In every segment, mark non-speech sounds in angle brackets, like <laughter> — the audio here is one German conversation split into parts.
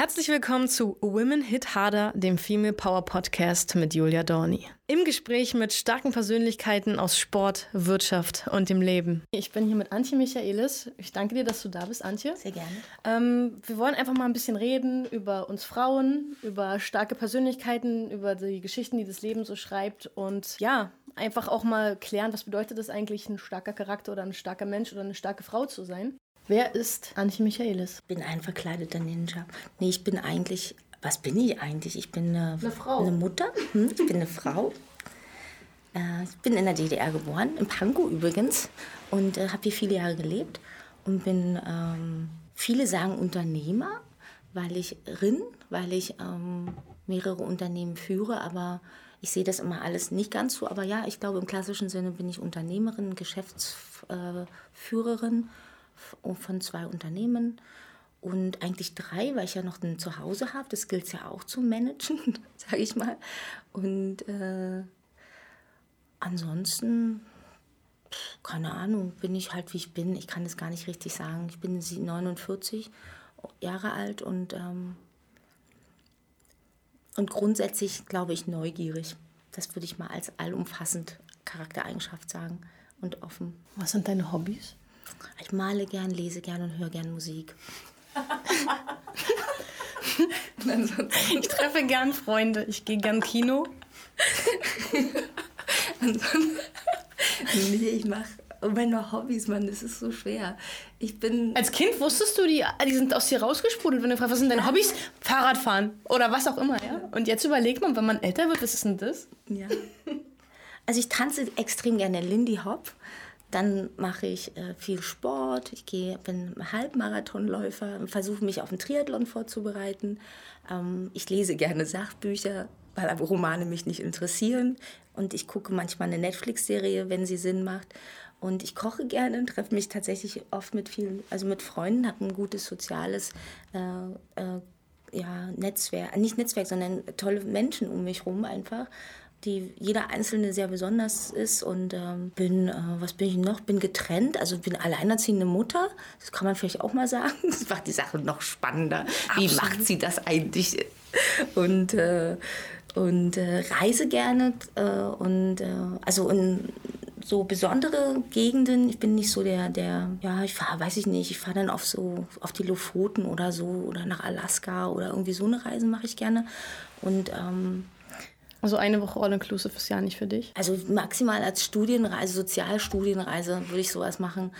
Herzlich willkommen zu Women Hit Harder, dem Female Power Podcast mit Julia Dorni. Im Gespräch mit starken Persönlichkeiten aus Sport, Wirtschaft und dem Leben. Ich bin hier mit Antje Michaelis. Ich danke dir, dass du da bist, Antje. Sehr gerne. Ähm, wir wollen einfach mal ein bisschen reden über uns Frauen, über starke Persönlichkeiten, über die Geschichten, die das Leben so schreibt und ja, einfach auch mal klären, was bedeutet es eigentlich, ein starker Charakter oder ein starker Mensch oder eine starke Frau zu sein. Wer ist Antje Michaelis? Ich bin ein verkleideter Ninja. Nee, ich bin eigentlich, was bin ich eigentlich? Ich bin eine, Eine Frau. Eine Mutter. Hm, Ich bin eine Frau. Äh, Ich bin in der DDR geboren, in Pankow übrigens, und äh, habe hier viele Jahre gelebt und bin, ähm, viele sagen Unternehmer, weil ich rin, weil ich ähm, mehrere Unternehmen führe, aber ich sehe das immer alles nicht ganz so. Aber ja, ich glaube, im klassischen Sinne bin ich Unternehmerin, Geschäftsführerin von zwei Unternehmen und eigentlich drei, weil ich ja noch ein Zuhause habe. Das gilt ja auch zu managen, <laughs> sage ich mal. Und äh, ansonsten, keine Ahnung, bin ich halt wie ich bin. Ich kann das gar nicht richtig sagen. Ich bin sie- 49 Jahre alt und, ähm, und grundsätzlich, glaube ich, neugierig. Das würde ich mal als allumfassend Charaktereigenschaft sagen und offen. Was sind deine Hobbys? Ich male gern, lese gern und höre gern Musik. Ich treffe gern Freunde. Ich gehe gern Kino. Nee, ich mache meine Hobbys, Mann, das ist so schwer. Ich bin. Als Kind wusstest du, die, die sind aus dir rausgesprudelt, wenn du fragst, was sind deine Hobbys? Fahrradfahren oder was auch immer, ja? Und jetzt überlegt man, wenn man älter wird, was ist denn das? Ja. Also ich tanze extrem gerne Lindy Hop. Dann mache ich äh, viel Sport. Ich gehe, bin Halbmarathonläufer, versuche mich auf den Triathlon vorzubereiten. Ähm, ich lese gerne Sachbücher, weil aber Romane mich nicht interessieren. Und ich gucke manchmal eine Netflix-Serie, wenn sie Sinn macht. Und ich koche gerne, treffe mich tatsächlich oft mit vielen, also mit Freunden, habe ein gutes soziales äh, äh, ja, Netzwerk, nicht Netzwerk, sondern tolle Menschen um mich rum einfach, die jeder einzelne sehr besonders ist und ähm, bin, äh, was bin ich noch? Bin getrennt, also bin alleinerziehende Mutter. Das kann man vielleicht auch mal sagen. Das macht die Sache noch spannender. Wie macht sie das eigentlich? Und äh, und äh, reise gerne äh, und äh, also in so besondere Gegenden. Ich bin nicht so der, der, ja, ich fahre, weiß ich nicht, ich fahre dann auf so, auf die Lofoten oder so oder nach Alaska oder irgendwie so eine Reise mache ich gerne. Und ähm, Also eine Woche All-Inclusive ist ja nicht für dich. also maximal als Studienreise, Sozialstudienreise würde ich sowas machen.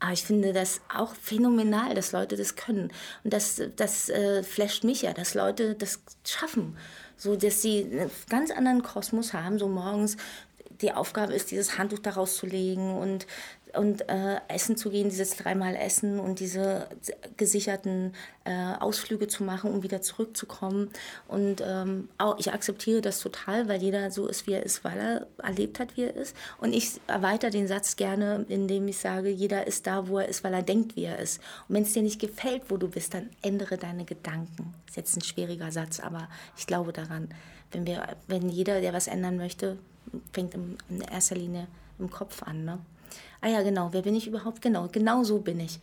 Aber ich finde das auch phänomenal, dass Leute das können. Und das, das äh, flasht mich ja, dass Leute das schaffen. So, dass sie einen ganz anderen Kosmos haben, so morgens die Aufgabe ist, dieses Handtuch daraus zu legen und, und äh, essen zu gehen, dieses dreimal Essen und diese gesicherten äh, Ausflüge zu machen, um wieder zurückzukommen. Und ähm, auch, ich akzeptiere das total, weil jeder so ist, wie er ist, weil er erlebt hat, wie er ist. Und ich erweitere den Satz gerne, indem ich sage, jeder ist da, wo er ist, weil er denkt, wie er ist. Und wenn es dir nicht gefällt, wo du bist, dann ändere deine Gedanken. Ist jetzt ein schwieriger Satz, aber ich glaube daran, wenn, wir, wenn jeder, der was ändern möchte, fängt im, in erster Linie im Kopf an. Ne? Ah ja, genau, wer bin ich überhaupt? Genau, genau so bin ich.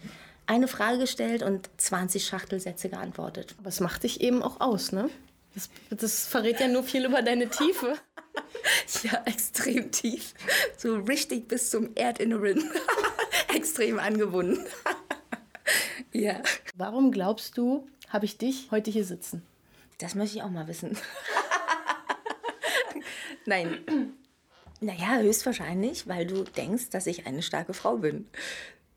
Eine Frage gestellt und 20 Schachtelsätze geantwortet. Aber es macht dich eben auch aus, ne? Das, das verrät ja nur viel über deine Tiefe. <laughs> Ja, extrem tief. So richtig bis zum Erdinneren. <laughs> extrem angebunden. <laughs> ja. Warum glaubst du, habe ich dich heute hier sitzen? Das möchte ich auch mal wissen. Nein. Naja, höchstwahrscheinlich, weil du denkst, dass ich eine starke Frau bin.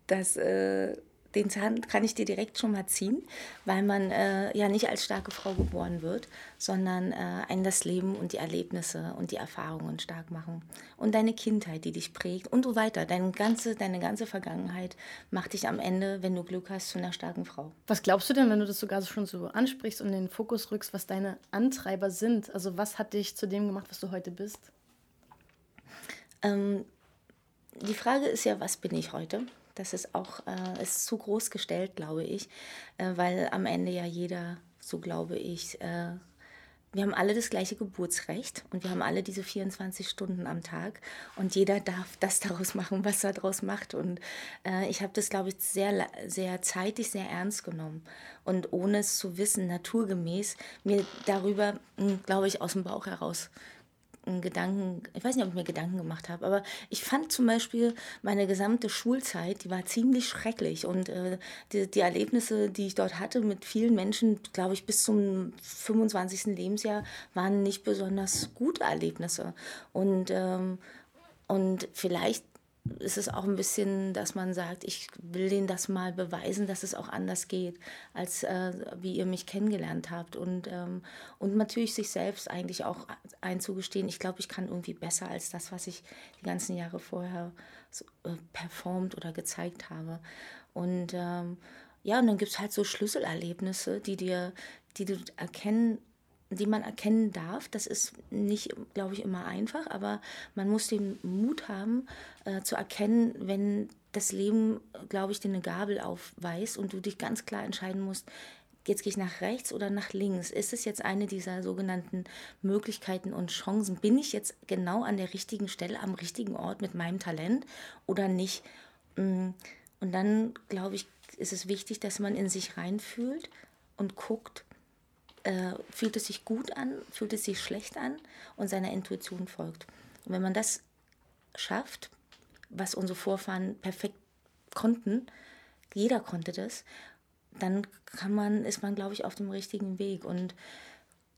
Das, äh, den Zahn kann ich dir direkt schon mal ziehen, weil man äh, ja nicht als starke Frau geboren wird, sondern äh, einen das Leben und die Erlebnisse und die Erfahrungen stark machen. Und deine Kindheit, die dich prägt und so weiter. Deine ganze, deine ganze Vergangenheit macht dich am Ende, wenn du Glück hast, zu einer starken Frau. Was glaubst du denn, wenn du das sogar schon so ansprichst und in den Fokus rückst, was deine Antreiber sind? Also was hat dich zu dem gemacht, was du heute bist? Ähm, die Frage ist ja, was bin ich heute? Das ist auch äh, ist zu groß gestellt, glaube ich, äh, weil am Ende ja jeder, so glaube ich, äh, wir haben alle das gleiche Geburtsrecht und wir haben alle diese 24 Stunden am Tag und jeder darf das <laughs> daraus machen, was er daraus macht. Und äh, ich habe das, glaube ich, sehr, sehr zeitig, sehr ernst genommen und ohne es zu wissen, naturgemäß, mir darüber, hm, glaube ich, aus dem Bauch heraus Gedanken, ich weiß nicht, ob ich mir Gedanken gemacht habe, aber ich fand zum Beispiel meine gesamte Schulzeit, die war ziemlich schrecklich und äh, die, die, Erlebnisse, die ich dort hatte mit vielen Menschen, glaube ich, bis zum 25. Lebensjahr, waren nicht besonders gute Erlebnisse. Und, ähm, und vielleicht ist es auch ein bisschen, dass man sagt, ich will denen das mal beweisen, dass es auch anders geht, als äh, wie ihr mich kennengelernt habt. Und, ähm, und natürlich sich selbst eigentlich auch einzugestehen, ich glaube, ich kann irgendwie besser als das, was ich die ganzen Jahre vorher so, äh, performt oder gezeigt habe. Und ähm, ja, und dann gibt es halt so Schlüsselerlebnisse, die dir, die du erkennen die man erkennen darf. Das ist nicht, glaube ich, immer einfach, aber man muss den Mut haben, äh, zu erkennen, wenn das Leben, glaube ich, dir eine Gabel aufweist und du dich ganz klar entscheiden musst, jetzt gehe ich nach rechts oder nach links. Ist es jetzt eine dieser sogenannten Möglichkeiten und Chancen? Bin ich jetzt genau an der richtigen Stelle, am richtigen Ort mit meinem Talent oder nicht? Mm, und dann, glaube ich, ist es wichtig, dass man in sich reinfühlt und guckt, äh, fühlt es sich gut an, fühlt es sich schlecht an und seiner Intuition folgt. Und wenn man das schafft, was unsere Vorfahren perfekt konnten, jeder konnte das, dann kann man, ist man, glaube ich, auf dem richtigen Weg. Und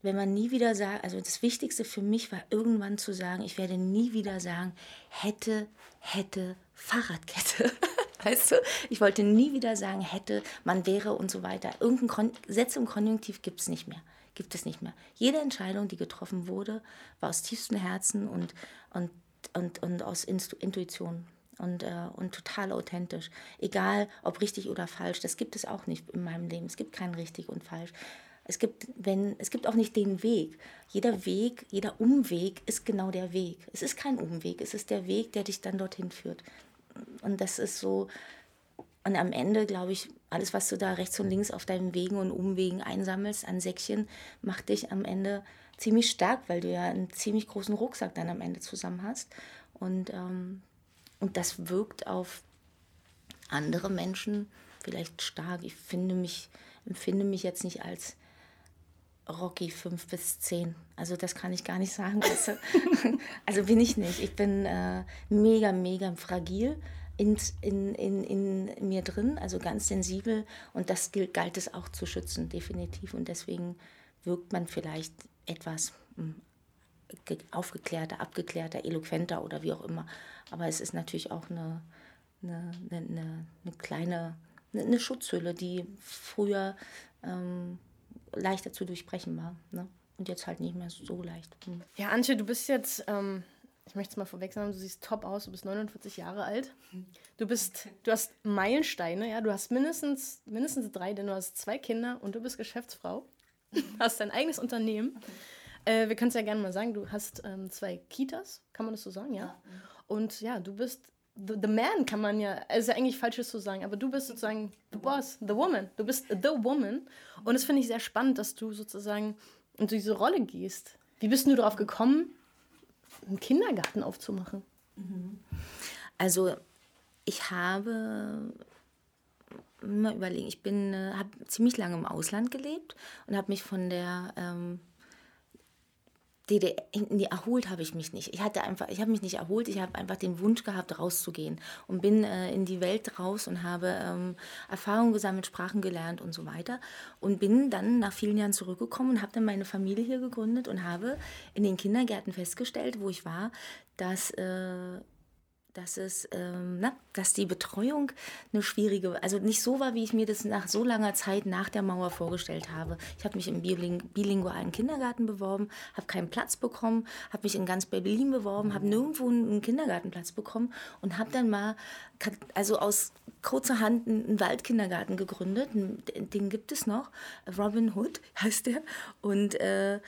wenn man nie wieder sagt, also das Wichtigste für mich war irgendwann zu sagen, ich werde nie wieder sagen, hätte, hätte, Fahrradkette. <laughs> Weißt du, ich wollte nie wieder sagen, hätte, man wäre und so weiter. Irgendein Kon Sätze im Konjunktiv gibt es nicht mehr. Gibt es nicht mehr. Jede Entscheidung, die getroffen wurde, war aus tiefstem Herzen und, und, und, und aus Intuition und, äh, und total authentisch. Egal, ob richtig oder falsch, das gibt es auch nicht in meinem Leben. Es gibt kein richtig und falsch. Es gibt, wenn, es gibt auch nicht den Weg. Jeder Weg, jeder Umweg ist genau der Weg. Es ist kein Umweg, es ist der Weg, der dich dann dorthin führt. Und das ist so, und am Ende, glaube ich, alles, was du da rechts und links auf deinen Wegen und Umwegen einsammelst an Säckchen, macht dich am Ende ziemlich stark, weil du ja einen ziemlich großen Rucksack dann am Ende zusammen hast. Und, ähm, und das wirkt auf andere Menschen vielleicht stark. Ich finde mich, empfinde mich jetzt nicht als Rocky 5 bis 10. Also das kann ich gar nicht sagen. Also, <laughs> also bin ich nicht. Ich bin äh, mega, mega fragil in, in, in, in mir drin, also ganz sensibel. Und das gilt, galt es auch zu schützen, definitiv. Und deswegen wirkt man vielleicht etwas hm, aufgeklärter, abgeklärter, eloquenter oder wie auch immer. Aber es ist natürlich auch eine, eine, eine, eine kleine eine Schutzhülle, die früher ähm, leichter zu durchbrechen war. Ne? Und jetzt halt nicht mehr so leicht. Hm. Ja, Antje, du bist jetzt, ähm, ich möchte es mal vorweg sagen, du siehst top aus, du bist 49 Jahre alt. Du bist, du hast Meilensteine, ja, du hast mindestens, mindestens drei, denn du hast zwei Kinder und du bist Geschäftsfrau. <laughs> hast dein eigenes Unternehmen. Äh, wir können es ja gerne mal sagen, du hast ähm, zwei Kitas, kann man das so sagen, ja? ja. Und ja, du bist the, the man kann man ja, ist ja eigentlich falsch zu sagen, aber du bist sozusagen the boss, the woman. Du bist the woman. Und das finde ich sehr spannend, dass du sozusagen in diese Rolle gehst. Wie bist du darauf gekommen, einen Kindergarten aufzumachen? Mhm. Also ich habe mal überlegen, ich bin, äh, habe ziemlich lange im Ausland gelebt und habe mich von der ähm, DDR, nee, erholt habe ich mich nicht. Ich hatte einfach, ich habe mich nicht erholt, ich habe einfach den Wunsch gehabt, rauszugehen und bin äh, in die Welt raus und habe ähm, Erfahrungen gesammelt, Sprachen gelernt und so weiter und bin dann nach vielen Jahren zurückgekommen und habe dann meine Familie hier gegründet und habe in den Kindergärten festgestellt, wo ich war, dass äh, dass es, ähm, na, dass die Betreuung eine schwierige, also nicht so war, wie ich mir das nach so langer Zeit nach der Mauer vorgestellt habe. Ich habe mich im bilingualen Kindergarten beworben, habe keinen Platz bekommen, habe mich in ganz Berlin beworben, habe nirgendwo einen Kindergartenplatz bekommen und habe dann mal, also aus kurzer Hand einen Waldkindergarten gegründet. Den gibt es noch. Robin Hood <laughs> heißt der. Und äh,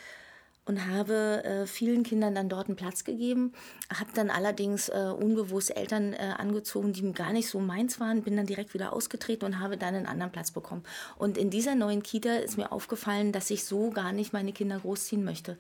und habe äh, vielen Kindern dann dort einen Platz gegeben, habe dann allerdings äh, unbewusst Eltern äh, angezogen, die gar nicht so meins waren, bin dann direkt wieder ausgetreten und habe dann einen anderen Platz bekommen. Und in dieser neuen Kita ist mir aufgefallen, dass ich so gar nicht meine Kinder großziehen möchte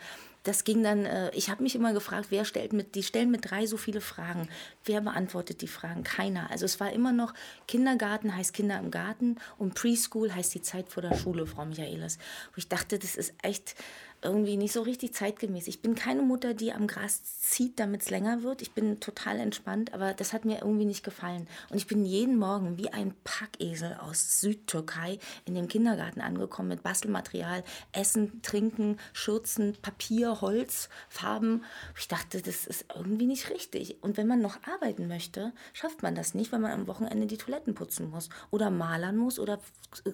das ging dann, äh, ich habe mich immer gefragt, wer stellt mit, die stellen mit drei so viele Fragen. Wer beantwortet die Fragen? Keiner. Also es war immer noch, Kindergarten heißt Kinder im Garten und Preschool heißt die Zeit vor der Schule, Frau Michaelis. Wo ich dachte, das ist echt, irgendwie nicht so richtig zeitgemäß. Ich bin keine Mutter, die am Gras zieht, damit es länger wird. Ich bin total entspannt, aber das hat mir irgendwie nicht gefallen. Und ich bin jeden Morgen wie ein Packesel aus Südtürkei in dem Kindergarten angekommen mit Bastelmaterial, Essen, Trinken, Schürzen, Papier, Holz, Farben. Ich dachte, das ist irgendwie nicht richtig. Und wenn man noch arbeiten möchte, schafft man das nicht, weil man am Wochenende die Toiletten putzen muss oder malern muss oder,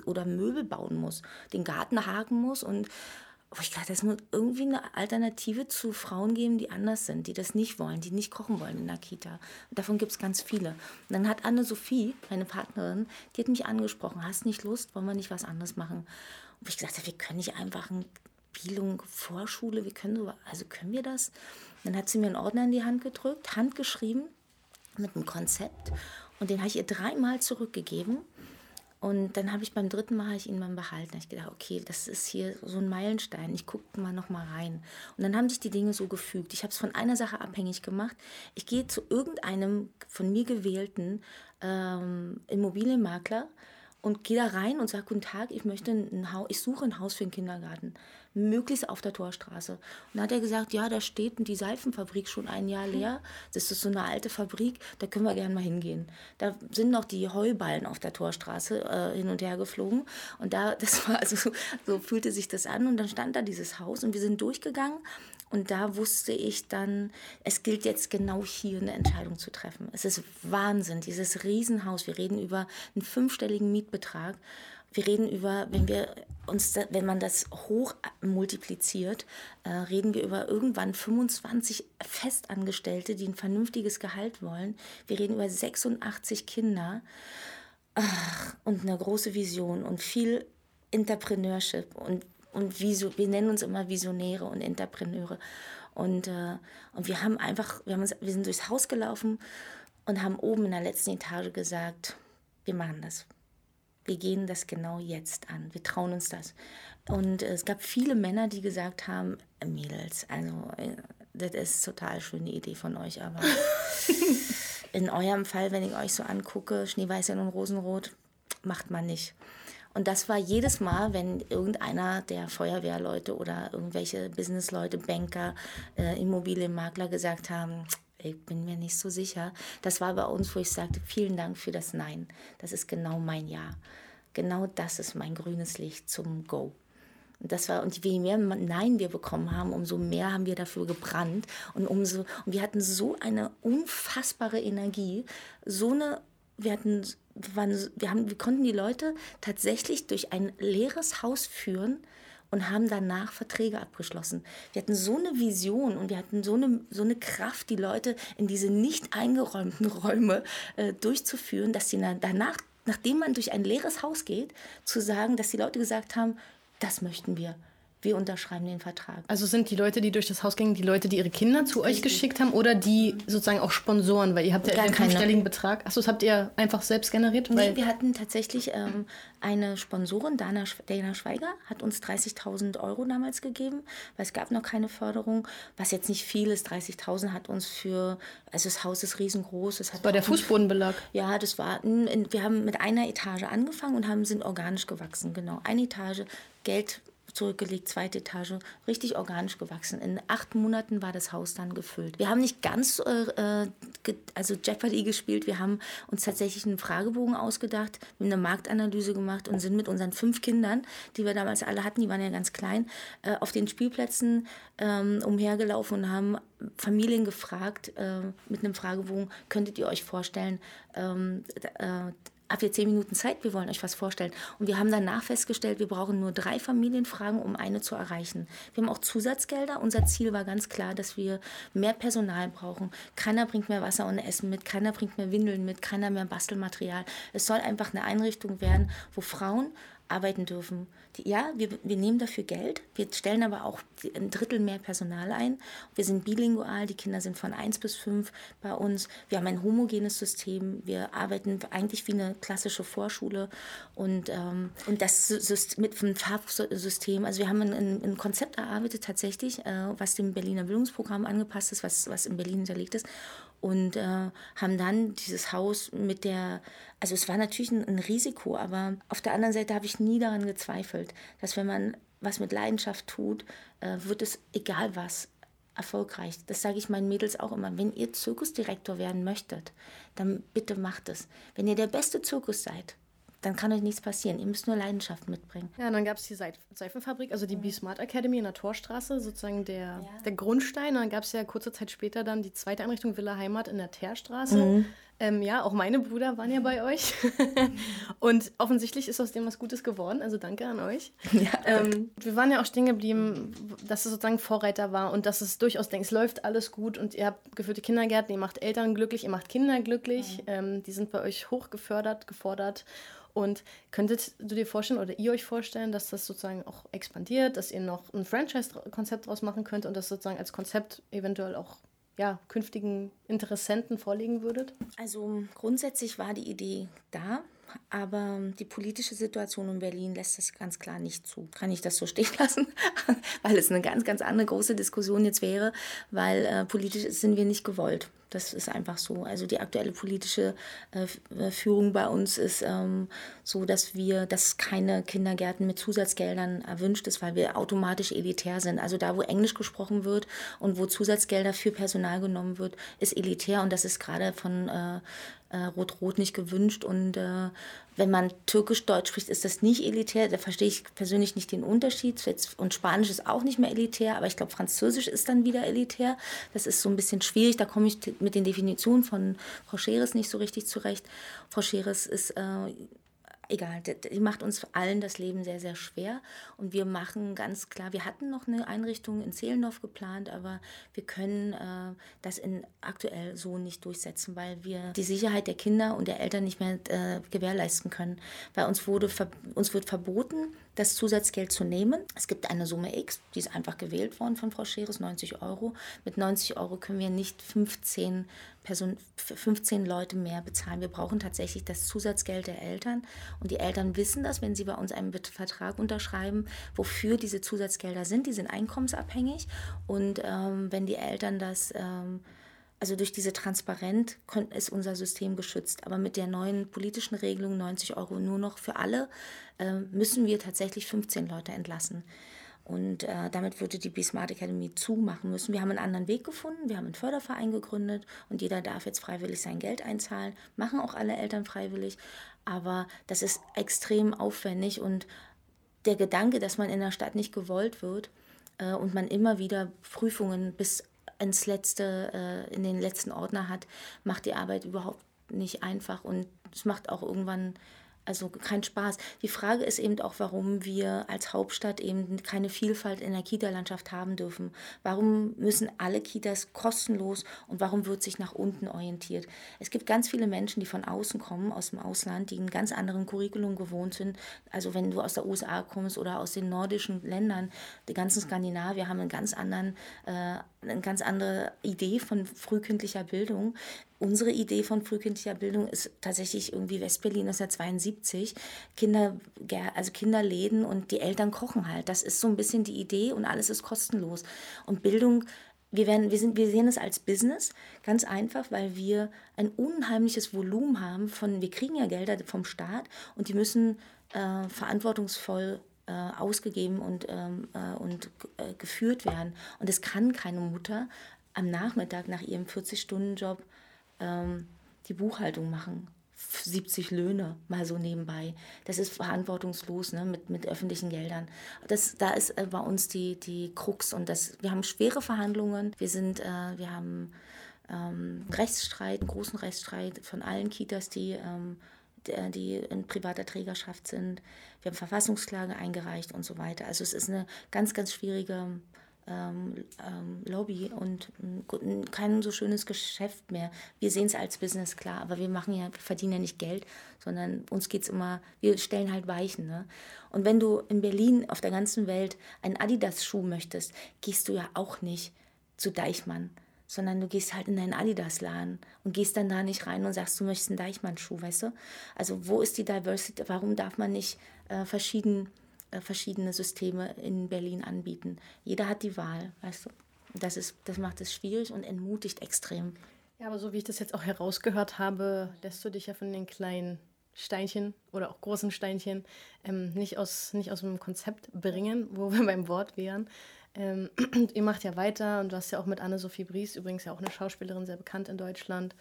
oder Möbel bauen muss, den Garten haken muss und wo ich dachte, es muss irgendwie eine Alternative zu Frauen geben, die anders sind, die das nicht wollen, die nicht kochen wollen in der Kita. Und davon gibt es ganz viele. Und dann hat Anne-Sophie, meine Partnerin, die hat mich angesprochen, hast nicht Lust, wollen wir nicht was anderes machen? Und ich habe, wir können nicht einfach eine Bildung, Vorschule, wir können so, also können wir das? Dann hat sie mir einen Ordner in die Hand gedrückt, handgeschrieben mit einem Konzept. Und den habe ich ihr dreimal zurückgegeben. Und dann habe ich beim dritten Mal ich ihn mal behalten. Ich gedacht, okay, das ist hier so ein Meilenstein. Ich gucke mal noch mal rein. Und dann haben sich die Dinge so gefügt. Ich habe es von einer Sache abhängig gemacht. Ich gehe zu irgendeinem von mir gewählten ähm, Immobilienmakler und gehe da rein und sage, guten Tag, ich möchte ein Haus, ich suche ein Haus für einen Kindergarten möglichst auf der Torstraße. Und dann hat er gesagt, ja, da steht die Seifenfabrik schon ein Jahr leer. Das ist so eine alte Fabrik, da können wir gerne mal hingehen. Da sind noch die Heuballen auf der Torstraße äh, hin und her geflogen. Und da, <laughs> das war also, so, so fühlte sich das an. Und dann stand da dieses Haus und wir sind durchgegangen. Und da wusste ich dann, es gilt jetzt genau hier eine Entscheidung zu treffen. Es ist Wahnsinn, dieses Riesenhaus. Wir reden über einen fünfstelligen Mietbetrag. Wir reden über, wenn wir uns, wenn man das hoch multipliziert, äh, reden wir über irgendwann 25 Festangestellte, die ein vernünftiges Gehalt wollen. Wir reden über 86 Kinder und eine große Vision und viel Entrepreneurship und und Visu, wir nennen uns immer Visionäre und Entrepreneure. Und, äh, und wir haben einfach, wir, haben uns, wir sind durchs Haus gelaufen und haben oben in der letzten Etage gesagt, wir machen das wir gehen das genau jetzt an. Wir trauen uns das. Und es gab viele Männer, die gesagt haben, Mädels, also äh, das ist total schöne Idee von euch, aber <laughs> in eurem Fall, wenn ich euch so angucke, Schneeweißchen und Rosenrot, macht man nicht. Und das war jedes Mal, wenn irgendeiner der Feuerwehrleute oder irgendwelche Businessleute, Banker, äh, Immobilienmakler gesagt haben, ich bin mir nicht so sicher. Das war bei uns, wo ich sagte, vielen Dank für das Nein. Das ist genau mein Ja. Genau das ist mein grünes Licht zum Go. Und das war, und je mehr Nein wir bekommen haben, umso mehr haben wir dafür gebrannt. Und umso, und wir hatten so eine unfassbare Energie, so eine, wir hatten, wir, waren, wir, haben, wir konnten die Leute tatsächlich durch ein leeres Haus führen, und haben danach Verträge abgeschlossen. Wir hatten so eine Vision und wir hatten so eine, so eine Kraft, die Leute in diese nicht eingeräumten <laughs> Räume äh, durchzuführen, dass sie danach, nachdem man durch ein leeres Haus geht, zu sagen, dass die Leute gesagt haben, das möchten wir wir unterschreiben den Vertrag. Also sind die Leute, die durch das Haus gingen, die Leute, die ihre Kinder zu euch geschickt haben oder die sozusagen auch Sponsoren, weil ihr habt ja einen fünfstelligen Betrag. Achso, das habt ihr einfach selbst generiert? Nee, wir hatten tatsächlich ähm, eine Sponsorin, Dana, Dana Schweiger, hat uns 30.000 Euro damals gegeben, weil es gab noch keine Förderung, was jetzt nicht viel ist. 30.000 hat uns für, also das Haus ist riesengroß. Es hat war der Fußbodenbelag? Ja, das war, wir haben mit einer Etage angefangen und haben, sind organisch gewachsen, genau. Eine Etage, Geld zurückgelegt, zweite Etage, richtig organisch gewachsen. In acht Monaten war das Haus dann gefüllt. Wir haben nicht ganz äh, also Jeopardy gespielt, wir haben uns tatsächlich einen Fragebogen ausgedacht, eine Marktanalyse gemacht und sind mit unseren fünf Kindern, die wir damals alle hatten, die waren ja ganz klein, äh, auf den Spielplätzen ähm, umhergelaufen und haben Familien gefragt äh, mit einem Fragebogen, könntet ihr euch vorstellen, ähm, äh, habt ihr zehn Minuten Zeit, wir wollen euch was vorstellen. Und wir haben danach festgestellt, wir brauchen nur drei Familienfragen, um eine zu erreichen. Wir haben auch Zusatzgelder. Unser Ziel war ganz klar, dass wir mehr Personal brauchen. Keiner bringt mehr Wasser und Essen mit, keiner bringt mehr Windeln mit, keiner mehr Bastelmaterial. Es soll einfach eine Einrichtung werden, wo Frauen arbeiten dürfen. Die, ja, wir, wir nehmen dafür Geld, wir stellen aber auch ein Drittel mehr Personal ein. Wir sind bilingual, die Kinder sind von 1 bis 5 bei uns. Wir haben ein homogenes System, wir arbeiten eigentlich wie eine klassische Vorschule und, ähm, und das mit einem Farbsystem. Also wir haben ein, ein Konzept erarbeitet tatsächlich, äh, was dem Berliner Bildungsprogramm angepasst ist, was, was in Berlin hinterlegt ist und äh, haben dann dieses Haus mit der, also es war natürlich ein, ein Risiko, aber auf der anderen Seite habe ich nie daran gezweifelt, dass wenn man was mit Leidenschaft tut, äh, wird es egal was erfolgreich. Das sage ich meinen Mädels auch immer. Wenn ihr Zirkusdirektor werden möchtet, dann bitte macht es. Wenn ihr der beste Zirkus seid, dann kann euch nichts passieren. Ihr müsst nur Leidenschaft mitbringen. Ja, und dann gab es die Seifenfabrik, also die mhm. B-Smart Academy in der Torstraße, sozusagen der, ja. der Grundstein. Und dann gab es ja kurze Zeit später dann die zweite Einrichtung Villa Heimat in der Teerstraße. Mhm. Ähm, ja, auch meine Brüder waren ja bei euch. <laughs> und offensichtlich ist aus dem was Gutes geworden. Also danke an euch. <laughs> Ja, ähm, wir waren ja auch stehen geblieben, dass es sozusagen Vorreiter war und dass es durchaus denkt, es läuft alles gut und ihr habt geführte Kindergärten, ihr macht Eltern glücklich, ihr macht Kinder glücklich. Mhm. Ähm, die sind bei euch hoch gefördert, gefordert. Und könntet du dir vorstellen oder ihr euch vorstellen, dass das sozusagen auch expandiert, dass ihr noch ein Franchise-Konzept draus machen könnt und das sozusagen als Konzept eventuell auch ja, künftigen Interessenten vorlegen würdet? Also grundsätzlich war die Idee da. Aber die politische Situation in Berlin lässt das ganz klar nicht zu. Kann ich das so stehen <laughs> lassen? weil es eine ganz, ganz andere große Diskussion jetzt wäre, weil äh, politisch sind wir nicht gewollt. Das ist einfach so. Also die aktuelle politische äh, Führung bei uns ist ähm, so, dass wir, dass keine Kindergärten mit Zusatzgeldern erwünscht ist, weil wir automatisch elitär sind. Also da, wo Englisch gesprochen wird und wo Zusatzgelder für Personal genommen wird, ist elitär und das ist gerade von äh, äh, Rot-Rot nicht gewünscht. Und äh, wenn man Türkisch-Deutsch spricht, ist das nicht elitär. Da verstehe ich persönlich nicht den Unterschied. Und Spanisch ist auch nicht mehr elitär, aber ich glaube, Französisch ist dann wieder elitär. Das ist so ein bisschen schwierig. Da komme ich mit den Definitionen von Frau Scheres nicht so richtig zurecht. Frau Scheres ist äh, egal, die macht uns allen das Leben sehr, sehr schwer. Und wir machen ganz klar, wir hatten noch eine Einrichtung in Zehlendorf geplant, aber wir können äh, das in, aktuell so nicht durchsetzen, weil wir die Sicherheit der Kinder und der Eltern nicht mehr äh, gewährleisten können. Weil uns, wurde, uns wird verboten, das Zusatzgeld zu nehmen. Es gibt eine Summe X, die ist einfach gewählt worden von Frau Scheres, 90 Euro. Mit 90 Euro können wir nicht 15, Person, 15 Leute mehr bezahlen. Wir brauchen tatsächlich das Zusatzgeld der Eltern. Und die Eltern wissen das, wenn sie bei uns einen Vertrag unterschreiben, wofür diese Zusatzgelder sind. Die sind einkommensabhängig. Und ähm, wenn die Eltern das... Ähm, also durch diese Transparenz ist unser System geschützt. Aber mit der neuen politischen Regelung 90 Euro nur noch für alle äh, müssen wir tatsächlich 15 Leute entlassen. Und äh, damit würde die B-Smart Academy zumachen müssen. Wir haben einen anderen Weg gefunden. Wir haben einen Förderverein gegründet und jeder darf jetzt freiwillig sein Geld einzahlen. Machen auch alle Eltern freiwillig. Aber das ist extrem aufwendig und der Gedanke, dass man in der Stadt nicht gewollt wird äh, und man immer wieder Prüfungen bis ins letzte, äh, in den letzten Ordner hat, macht die Arbeit überhaupt nicht einfach und es macht auch irgendwann also kein Spaß. Die Frage ist eben auch, warum wir als Hauptstadt eben keine Vielfalt in der Kita-Landschaft haben dürfen. Warum müssen alle Kitas kostenlos und warum wird sich nach unten orientiert? Es gibt ganz viele Menschen, die von außen kommen, aus dem Ausland, die einen ganz anderen Curriculum gewohnt sind. Also wenn du aus der USA kommst oder aus den nordischen Ländern, die ganzen Skandinavier haben einen ganz anderen, äh, eine ganz andere Idee von frühkindlicher Bildung unsere Idee von frühkindlicher Bildung ist tatsächlich irgendwie Westberlin 1972. Kinder, also Kinderläden und die Eltern kochen halt. Das ist so ein bisschen die Idee und alles ist kostenlos. Und Bildung, wir, werden, wir, sind, wir sehen es als Business, ganz einfach, weil wir ein unheimliches Volumen haben von, wir kriegen ja Gelder vom Staat und die müssen äh, verantwortungsvoll äh, ausgegeben und, ähm, äh, und äh, geführt werden. Und es kann keine Mutter am Nachmittag nach ihrem 40-Stunden-Job ähm, die Buchhaltung machen. 70 Löhne mal so nebenbei. Das ist verantwortungslos ne, mit, mit öffentlichen Geldern. Das, da ist äh, bei uns die, die Krux und das, wir haben schwere Verhandlungen. Wir, sind, äh, wir haben ähm, Rechtsstreit, einen großen Rechtsstreit von allen Kitas, die, ähm, die in privater Trägerschaft sind. Wir haben Verfassungsklage eingereicht und so weiter. Also es ist eine ganz, ganz schwierige ähm, ähm, Lobby und ähm, kein so schönes Geschäft mehr. Wir sehen es als Business, klar, aber wir machen ja, wir verdienen ja nicht Geld, sondern uns geht es immer, wir stellen halt Weichen. Ne? Und wenn du in Berlin auf der ganzen Welt einen Adidas-Schuh möchtest, gehst du ja auch nicht zu Deichmann, sondern du gehst halt in deinen Adidas-Laden und gehst dann da nicht rein und sagst, du möchtest einen Deichmann-Schuh, weißt du? Also wo ist die Diversity? Warum darf man nicht äh, verschieden verschiedene Systeme in Berlin anbieten. Jeder hat die Wahl, weißt du. Das, ist, das macht es schwierig und entmutigt extrem. Ja, aber so wie ich das jetzt auch herausgehört habe, lässt du dich ja von den kleinen Steinchen oder auch großen Steinchen ähm, nicht, aus, nicht aus dem Konzept bringen, wo wir beim Wort wären. Ähm, <clears throat> ihr macht ja weiter und du hast ja auch mit Anne-Sophie Bries, übrigens ja auch eine Schauspielerin, sehr bekannt in Deutschland,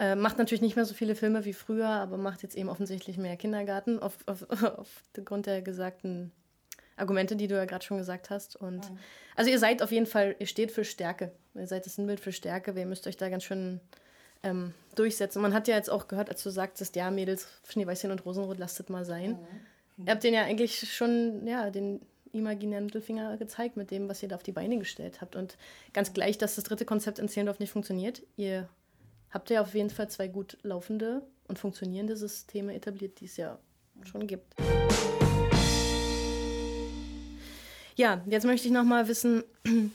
äh, macht natürlich nicht mehr so viele Filme wie früher, aber macht jetzt eben offensichtlich mehr Kindergarten auf, <laughs> auf, aufgrund der gesagten Argumente, die du ja gerade schon gesagt hast. Und mhm. also ihr seid auf jeden Fall, ihr steht für Stärke. Ihr seid das Sinnbild für Stärke. Ihr müsst euch da ganz schön ähm, durchsetzen. Man hat ja jetzt auch gehört, als du sagtest, ja, Mädels, Schneeweißchen und Rosenrot, lasst mal sein. Mhm. Ihr habt den ja eigentlich schon, ja, den imaginären Mittelfinger gezeigt mit dem, was ihr da auf die Beine gestellt habt. Und ganz gleich, dass das dritte Konzept in Zehlendorf nicht funktioniert. Ihr habt ihr auf jeden Fall zwei gut laufende und funktionierende Systeme etabliert, die es ja schon gibt. Ja, jetzt möchte ich noch mal wissen, <clears throat>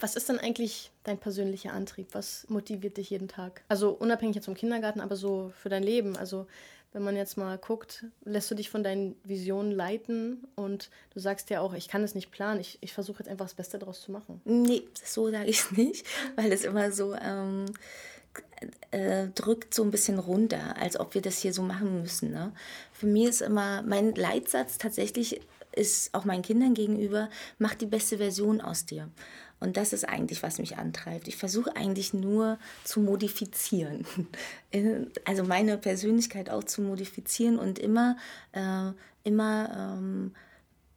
was ist denn eigentlich dein persönlicher Antrieb? Was motiviert dich jeden Tag? Also unabhängig jetzt vom Kindergarten, aber so für dein Leben. Also wenn man jetzt mal guckt, lässt du dich von deinen Visionen leiten und du sagst ja auch, ich kann es nicht planen, ich, ich versuche jetzt einfach das Beste daraus zu machen. Nee, so sage ich es nicht, <laughs> weil es immer so... Ähm äh, drückt so ein bisschen runter, als ob wir das hier so machen müssen. Ne? Für mich ist immer mein Leitsatz tatsächlich ist auch meinen Kindern gegenüber, mach die beste Version aus dir. Und das ist eigentlich, was mich antreibt. Ich versuche eigentlich nur zu modifizieren. <laughs> Also meine Persönlichkeit auch zu modifizieren und immer, äh, immer ähm,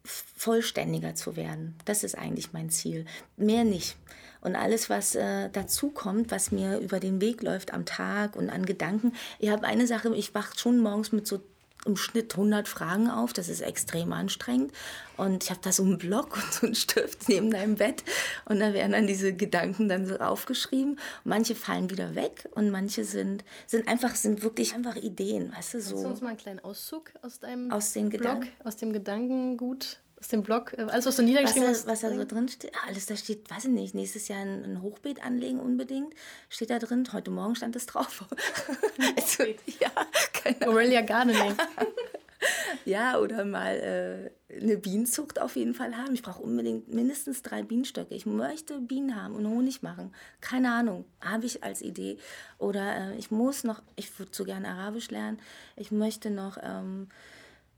vollständiger zu werden. Das ist eigentlich mein Ziel. Mehr nicht. Und alles, was äh, dazu kommt, was mir über den Weg läuft am Tag und an Gedanken. Ich habe eine Sache, ich wache schon morgens mit so im Schnitt 100 Fragen auf. Das ist extrem anstrengend. Und ich habe da so einen Block und so einen Stift neben deinem Bett. Und da werden dann diese Gedanken dann so aufgeschrieben. Manche fallen wieder weg und manche sind, sind einfach, sind wirklich einfach Ideen, weißt du, so. Kannst du uns mal einen kleinen Auszug aus deinem aus den Block, Gedanken? aus dem Gedankengut aus dem Blog, äh, alles, was du niedergeschrieben was, hast. Was da so drin steht, alles, da steht, weiß ich nicht, nächstes Jahr ein, ein Hochbeet anlegen unbedingt, steht da drin. Heute Morgen stand es drauf. <laughs> also, ja, keine Aurelia Gardening. <laughs> ja, oder mal äh, eine Bienenzucht auf jeden Fall haben. Ich brauche unbedingt mindestens drei Bienenstöcke. Ich möchte Bienen haben und Honig machen. Keine Ahnung, habe ich als Idee. Oder äh, ich muss noch, ich würde so gerne Arabisch lernen. Ich möchte noch... Ähm,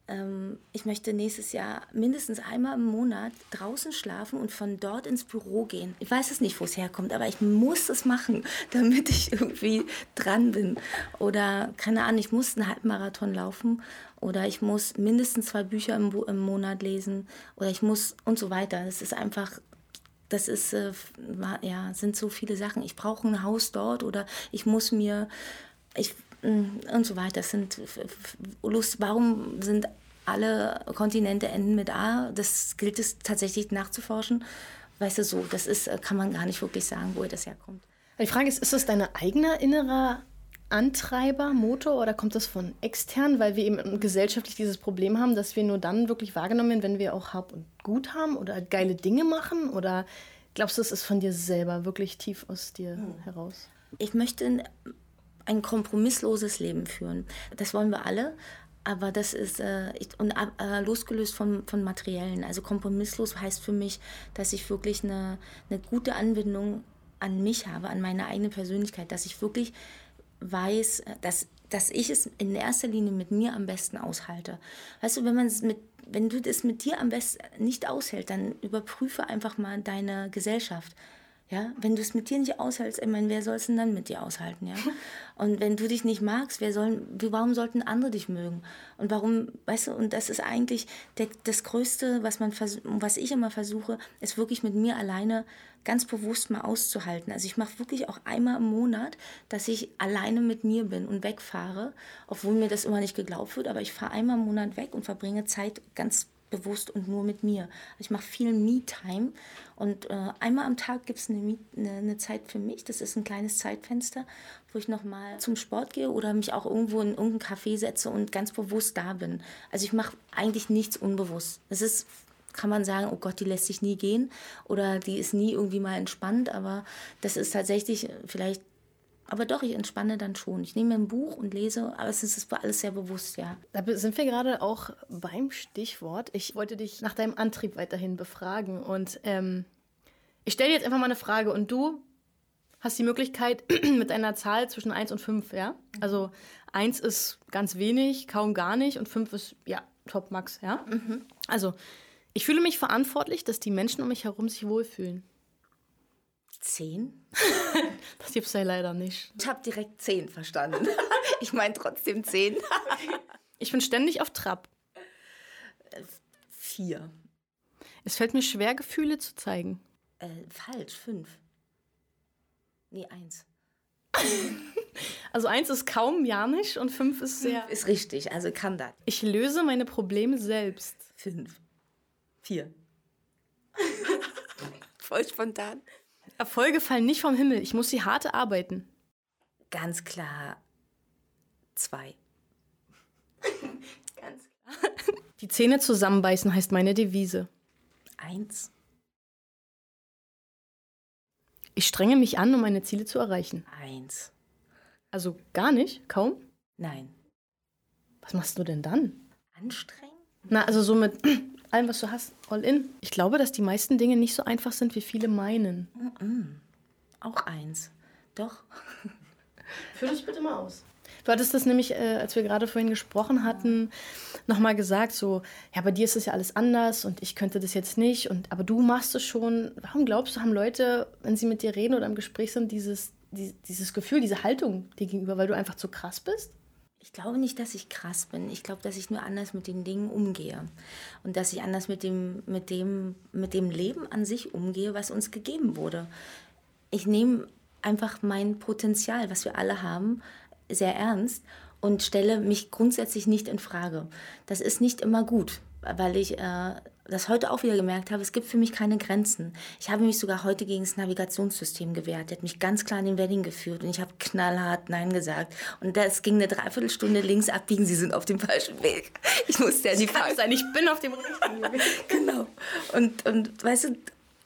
ähm, ich möchte nächstes Jahr mindestens einmal im Monat draußen schlafen und von dort ins Büro gehen. Ich weiß es nicht, wo es herkommt, aber ich muss es machen, <laughs> damit ich irgendwie dran bin. Oder keine Ahnung, ich muss einen Halbmarathon laufen oder ich muss mindestens zwei Bücher im, im Monat lesen oder ich muss und so weiter. Das ist einfach das ist, äh, ja, sind so viele Sachen. Ich brauche ein Haus dort oder ich muss mir, ich, und so weiter. Das sind Lust, warum sind alle Kontinente enden mit A. Das gilt es tatsächlich nachzuforschen. Weißt du, so, das ist, kann man gar nicht wirklich sagen, woher das herkommt. Die Frage ist, ist das dein eigener innerer Antreiber, Motor oder kommt das von extern, weil wir eben gesellschaftlich dieses Problem haben, dass wir nur dann wirklich wahrgenommen werden, wenn wir auch Hab und Gut haben oder geile Dinge machen? Oder glaubst du, es ist von dir selber wirklich tief aus dir hm. heraus? Ich möchte ein kompromissloses Leben führen. Das wollen wir alle. Aber das ist äh, und, äh, losgelöst von, von Materiellen. Also kompromisslos heißt für mich, dass ich wirklich eine, eine gute Anbindung an mich habe, an meine eigene Persönlichkeit, dass ich wirklich weiß, äh, dass, dass ich es in erster Linie mit mir am besten aushalte. Weißt du, wenn man es mit wenn du das mit dir am besten nicht aushält, dann überprüfe einfach mal deine Gesellschaft. Ja, wenn du es mit dir nicht aushältst, ich meine, wer soll es denn dann mit dir aushalten, ja? <laughs> Und wenn du dich nicht magst, wer soll, warum sollten andere dich mögen? Und warum, weißt du, und das ist eigentlich der, das Größte, was man, was ich immer versuche, ist wirklich mit mir alleine ganz bewusst mal auszuhalten. Also ich mache wirklich auch einmal im Monat, dass ich alleine mit mir bin und wegfahre, obwohl mir das immer nicht geglaubt wird, aber ich fahre einmal im Monat weg und verbringe Zeit ganz bewusst und nur mit mir. Ich mache viel Me-Time und äh, einmal am Tag gibt es eine, eine, eine, Zeit für mich. Das ist ein kleines Zeitfenster, wo ich nochmal zum Sport gehe oder mich auch irgendwo in irgendein Café setze und ganz bewusst da bin. Also ich mache eigentlich nichts unbewusst. Es ist kann man sagen, oh Gott, die lässt sich nie gehen oder die ist nie irgendwie mal entspannt, aber das ist tatsächlich vielleicht aber doch, ich entspanne dann schon. Ich nehme mir ein Buch und lese, aber es ist alles sehr bewusst, ja. Da sind wir gerade auch beim Stichwort. Ich wollte dich nach deinem Antrieb weiterhin befragen. Und ähm, ich stelle dir jetzt einfach mal eine Frage und du hast die Möglichkeit <clears throat> mit einer Zahl zwischen 1 und 5, ja? Also 1 ist ganz wenig, kaum gar nicht und 5 ist, ja, top max, ja? Mhm. Also, ich fühle mich verantwortlich, dass die Menschen um mich herum sich wohlfühlen. Zehn? <laughs> das gibt's ja leider nicht. Ich habe direkt zehn verstanden. <laughs> ich meine trotzdem zehn. ich bin ständig auf Trab. Vier. Es fällt mir schwer, Gefühle zu zeigen. Äh, falsch, fünf. Nee, eins. also eins ist kaum ja nicht und fünf ist sehr. Ist richtig, also kann das. Ich löse meine Probleme selbst. Fünf. Vier. <laughs> Voll spontan. Erfolge fallen nicht vom Himmel. Ich muss sie hart erarbeiten. Ganz klar zwei. <laughs> Ganz klar. Die Zähne zusammenbeißen heißt meine Devise. Eins. Ich strenge mich an, um meine Ziele zu erreichen. Eins. Also gar nicht? Kaum? Nein. Was machst du denn dann? Anstrengen? Na, also so mit allem, was du hast, all in. Ich glaube, dass die meisten Dinge nicht so einfach sind, wie viele meinen. Mm -mm. Auch eins. Doch. <laughs> Führ das bitte mal aus. Du hattest das nämlich, äh, als wir gerade vorhin gesprochen hatten, nochmal gesagt, so, ja, bei dir ist es ja alles anders und ich könnte das jetzt nicht, und, aber du machst es schon. Warum glaubst du, haben Leute, wenn sie mit dir reden oder im Gespräch sind, dieses, die, dieses Gefühl, diese Haltung dir gegenüber, weil du einfach zu krass bist? Ich glaube nicht, dass ich krass bin. Ich glaube, dass ich nur anders mit den Dingen umgehe. Und dass ich anders mit dem, mit dem, mit dem Leben an sich umgehe, was uns gegeben wurde. Ich nehme einfach mein Potenzial, was wir alle haben, sehr ernst und stelle mich grundsätzlich nicht in Frage. Das ist nicht immer gut, weil ich äh, das heute auch wieder gemerkt habe, es gibt für mich keine Grenzen. Ich habe mich sogar heute gegen das Navigationssystem gewehrt. Der hat mich ganz klar in den Wedding geführt und ich habe knallhart Nein gesagt. Und das ging eine Dreiviertelstunde links abbiegen, Sie sind auf dem falschen Weg. Ich musste ja die Frage sein, ich bin auf dem richtigen <laughs> Weg. genau. Und, und weißt du,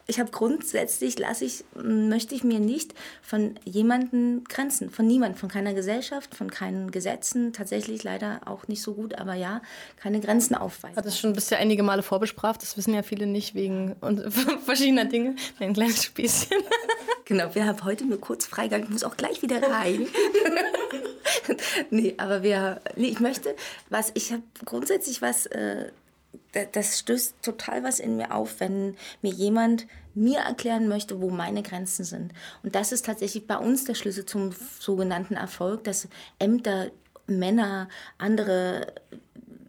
ich habe grundsätzlich, lasse ich, möchte ich mir nicht von jemandem Grenzen, von niemandem, von keiner Gesellschaft, von keinen Gesetzen, tatsächlich leider auch nicht so gut, aber ja, keine Grenzen aufweisen. Hat das schon bisher einige Male vorbestraft, das wissen ja viele nicht wegen <laughs> verschiedener Dinge. Ein kleines Spießchen. <laughs> Genau, wir haben heute nur kurz Freigang, ich muss auch gleich wieder rein. <laughs> nee, aber wir, nee, ich möchte, was, ich habe grundsätzlich was, äh, das stößt total was in mir auf, wenn mir jemand mir erklären möchte, wo meine Grenzen sind. Und das ist tatsächlich bei uns der Schlüssel zum sogenannten Erfolg, dass Ämter, Männer, andere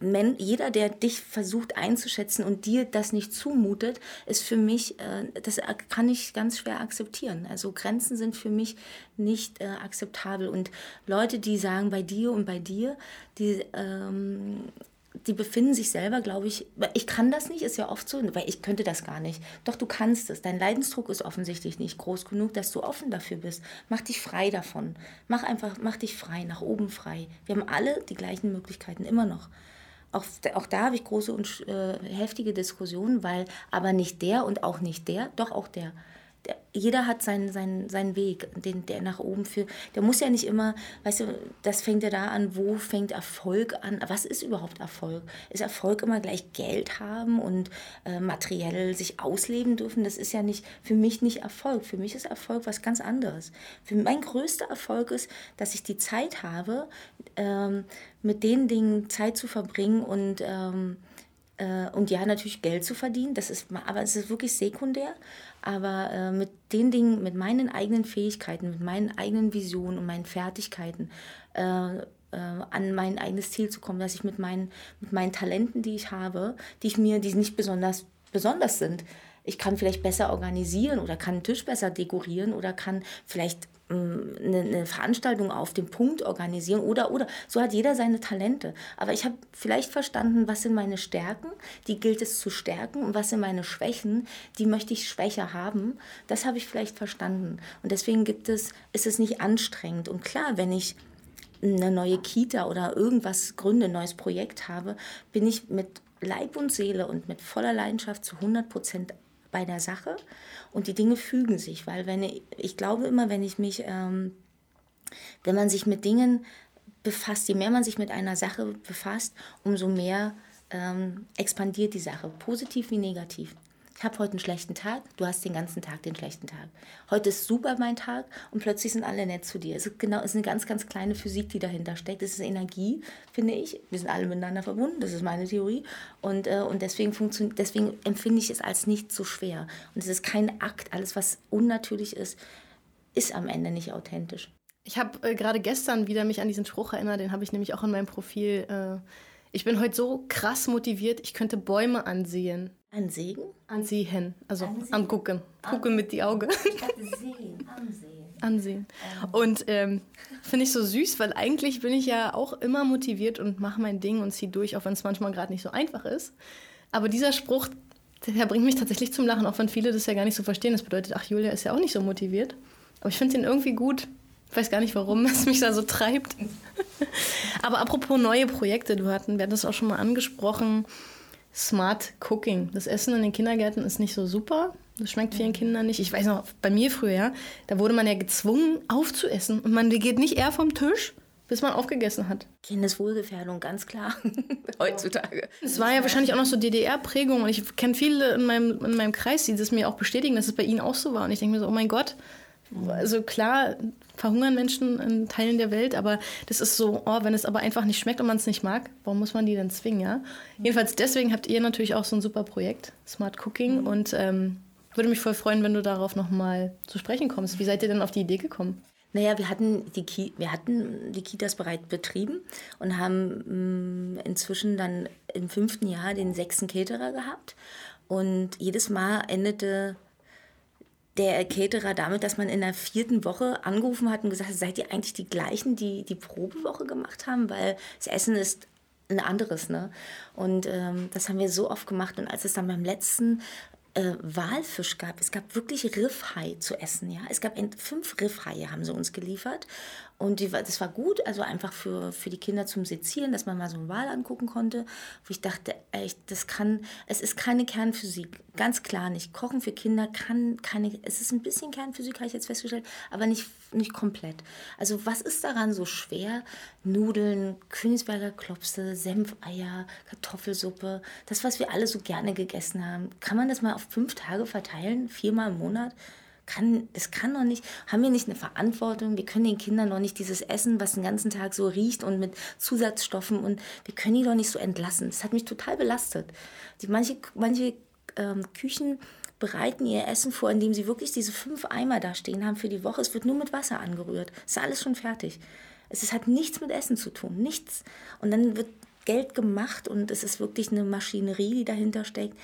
Men jeder, der dich versucht einzuschätzen und dir das nicht zumutet, ist für mich, äh, das kann ich ganz schwer akzeptieren. Also Grenzen sind für mich nicht äh, akzeptabel. Und Leute, die sagen, bei dir und bei dir, die ähm, die befinden sich selber, glaube ich, ich kann das nicht, ist ja oft so, weil ich könnte das gar nicht. Doch du kannst es. Dein Leidensdruck ist offensichtlich nicht groß genug, dass du offen dafür bist. Mach dich frei davon. Mach einfach, mach dich frei, nach oben frei. Wir haben alle die gleichen Möglichkeiten, immer noch. Auch, auch da habe ich große und äh, heftige Diskussionen, weil aber nicht der und auch nicht der, doch auch der jeder hat seinen, seinen, seinen Weg, den, der nach oben führt. Der muss ja nicht immer, weißt du, das fängt ja da an, wo fängt Erfolg an? Was ist überhaupt Erfolg? Ist Erfolg immer gleich Geld haben und äh, materiell sich ausleben dürfen? Das ist ja nicht, für mich nicht Erfolg. Für mich ist Erfolg was ganz anderes. Für mein größter Erfolg ist, dass ich die Zeit habe, ähm, mit den Dingen Zeit zu verbringen und ähm, äh, und ja, natürlich Geld zu verdienen, das ist, aber es ist wirklich sekundär. Aber äh, mit den Dingen, mit meinen eigenen Fähigkeiten, mit meinen eigenen Visionen und meinen Fertigkeiten äh, äh, an mein eigenes Ziel zu kommen, dass ich mit meinen, mit meinen Talenten, die ich habe, die ich mir, die nicht besonders besonders sind, ich kann vielleicht besser organisieren oder kann einen Tisch besser dekorieren oder kann vielleicht eine, eine, Veranstaltung auf dem Punkt organisieren oder oder so hat jeder seine Talente. Aber ich habe vielleicht verstanden, was sind meine Stärken, die gilt es zu stärken und was sind meine Schwächen, die möchte ich schwächer haben. Das habe ich vielleicht verstanden und deswegen gibt es ist es nicht anstrengend und klar, wenn ich eine neue Kita oder irgendwas gründe, ein neues Projekt habe, bin ich mit Leib und Seele und mit voller Leidenschaft zu 100 Prozent bei der Sache. Und die Dinge fügen sich, weil wenn ich, ich glaube immer, wenn ich mich, ähm, wenn man sich mit Dingen befasst, je mehr man sich mit einer Sache befasst, umso mehr ähm, expandiert die Sache, positiv wie negativ ich habe heute einen schlechten Tag, du hast den ganzen Tag den schlechten Tag. Heute ist super mein Tag und plötzlich sind alle nett zu dir. Es ist, genau, es ist eine ganz, ganz kleine Physik, die dahinter steckt. Es ist Energie, finde ich. Wir sind alle miteinander verbunden, das ist meine Theorie. Und, äh, und deswegen, deswegen empfinde ich es als nicht so schwer. Und es ist kein Akt. Alles, was unnatürlich ist, ist am Ende nicht authentisch. Ich habe äh, gerade gestern wieder mich an diesen Spruch erinnert, den habe ich nämlich auch in meinem Profil. Äh, ich bin heute so krass motiviert, ich könnte Bäume ansehen. Ansehen? Ansehen, also ansehen. angucken. Gucken mit die Augen. sehen, ansehen. Ansehen. Und ähm, finde ich so süß, weil eigentlich bin ich ja auch immer motiviert und mache mein Ding und ziehe durch, auch wenn es manchmal gerade nicht so einfach ist. Aber dieser Spruch, der bringt mich tatsächlich zum Lachen, auch wenn viele das ja gar nicht so verstehen. Das bedeutet, ach, Julia ist ja auch nicht so motiviert. Aber ich finde den irgendwie gut. Ich weiß gar nicht, warum es mich da so treibt. <laughs> Aber apropos neue Projekte, du hatten, wir hatten das auch schon mal angesprochen. Smart Cooking. Das Essen in den Kindergärten ist nicht so super. Das schmeckt vielen Kindern nicht. Ich weiß noch, bei mir früher, da wurde man ja gezwungen aufzuessen. Und man geht nicht eher vom Tisch, bis man aufgegessen hat. Kindeswohlgefährdung, ganz klar. <laughs> Heutzutage. Es war ja wahrscheinlich auch noch so DDR-Prägung. Und ich kenne viele in meinem, in meinem Kreis, die das mir auch bestätigen, dass es bei ihnen auch so war. Und ich denke mir so, oh mein Gott, also klar, verhungern Menschen in Teilen der Welt, aber das ist so, oh, wenn es aber einfach nicht schmeckt und man es nicht mag, warum muss man die denn zwingen, ja? Mhm. Jedenfalls deswegen habt ihr natürlich auch so ein super Projekt, Smart Cooking, mhm. und ähm, würde mich voll freuen, wenn du darauf nochmal zu sprechen kommst. Wie seid ihr denn auf die Idee gekommen? Naja, wir hatten die, Ki wir hatten die Kitas bereits betrieben und haben mh, mm, inzwischen dann im fünften Jahr den sechsten Caterer gehabt. Und jedes Mal endete der Caterer damit, dass man in der vierten Woche angerufen hat und gesagt hat, seid ihr eigentlich die gleichen, die die Probewoche gemacht haben? Weil das Essen ist ein anderes, ne? Und ähm, das haben wir so oft gemacht. Und als es dann beim letzten äh, Walfisch gab. Es gab wirklich Riffhai zu essen. Ja? Es gab fünf Riffhaie, haben sie uns geliefert. Und die, das war gut, also einfach für, für die Kinder zum Sezieren, dass man mal so einen Wal angucken konnte. Wo ich dachte, echt, das kann, es ist keine Kernphysik. Ganz klar nicht. Kochen für Kinder kann keine, es ist ein bisschen Kernphysik, habe ich jetzt festgestellt, aber nicht, nicht komplett. Also was ist daran so schwer? Nudeln, Königsberger Klopse, Senfeier, Kartoffelsuppe, das, was wir alle so gerne gegessen haben. Kann man das mal auf fünf Tage verteilen, viermal im Monat? Kann, das kann doch nicht, haben wir nicht eine Verantwortung? Wir können den Kindern doch nicht dieses Essen, was den ganzen Tag so riecht und mit Zusatzstoffen und wir können die doch nicht so entlassen. Das hat mich total belastet. Die, manche manche ähm, Küchen bereiten ihr Essen vor, indem sie wirklich diese fünf Eimer da stehen haben für die Woche. Es wird nur mit Wasser angerührt. Es ist alles schon fertig. Es hat nichts mit Essen zu tun, nichts. Und dann wird Geld gemacht und es ist wirklich eine Maschinerie, die dahinter steckt.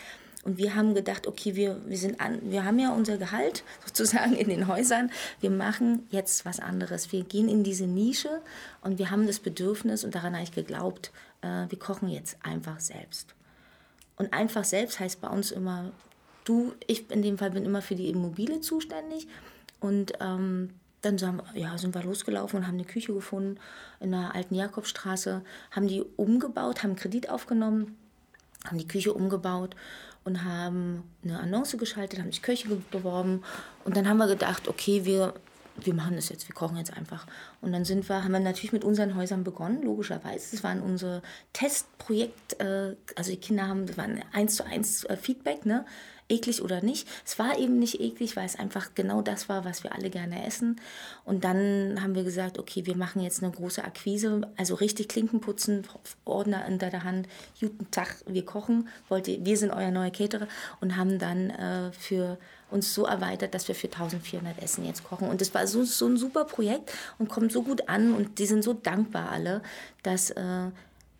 Und wir haben gedacht, okay, wir, wir, sind an, wir haben ja unser Gehalt <laughs> sozusagen in den Häusern. Wir machen jetzt was anderes. Wir gehen in diese Nische und wir haben das Bedürfnis und daran habe ich geglaubt, äh, wir kochen jetzt einfach selbst. Und einfach selbst heißt bei uns immer, du, ich in dem Fall bin immer für die Immobilie zuständig. Und ähm, dann sind, ja, sind wir losgelaufen und haben eine Küche gefunden in der alten Jakobstraße, haben die umgebaut, haben Kredit aufgenommen, haben die Küche umgebaut und haben eine Annonce geschaltet, haben sich Köche beworben und dann haben wir gedacht, okay, wir, wir machen das jetzt, wir kochen jetzt einfach. Und dann sind wir, haben wir natürlich mit unseren Häusern begonnen, logischerweise. Das waren unsere Testprojekt, äh, also die Kinder haben, das war ein eins zu eins äh, Feedback, ne? Eklig oder nicht. Es war eben nicht eklig, weil es einfach genau das war, was wir alle gerne essen. Und dann haben wir gesagt, okay, wir machen jetzt eine große Akquise, also richtig Klinken putzen, Ordner unter der Hand, guten Tag, wir kochen, wollt ihr, wir sind euer neuer Caterer und haben dann äh, für uns so erweitert, dass wir für 1400 Essen jetzt kochen. Und das war so, so ein super Projekt und kommt so gut an und die sind so dankbar alle, dass äh,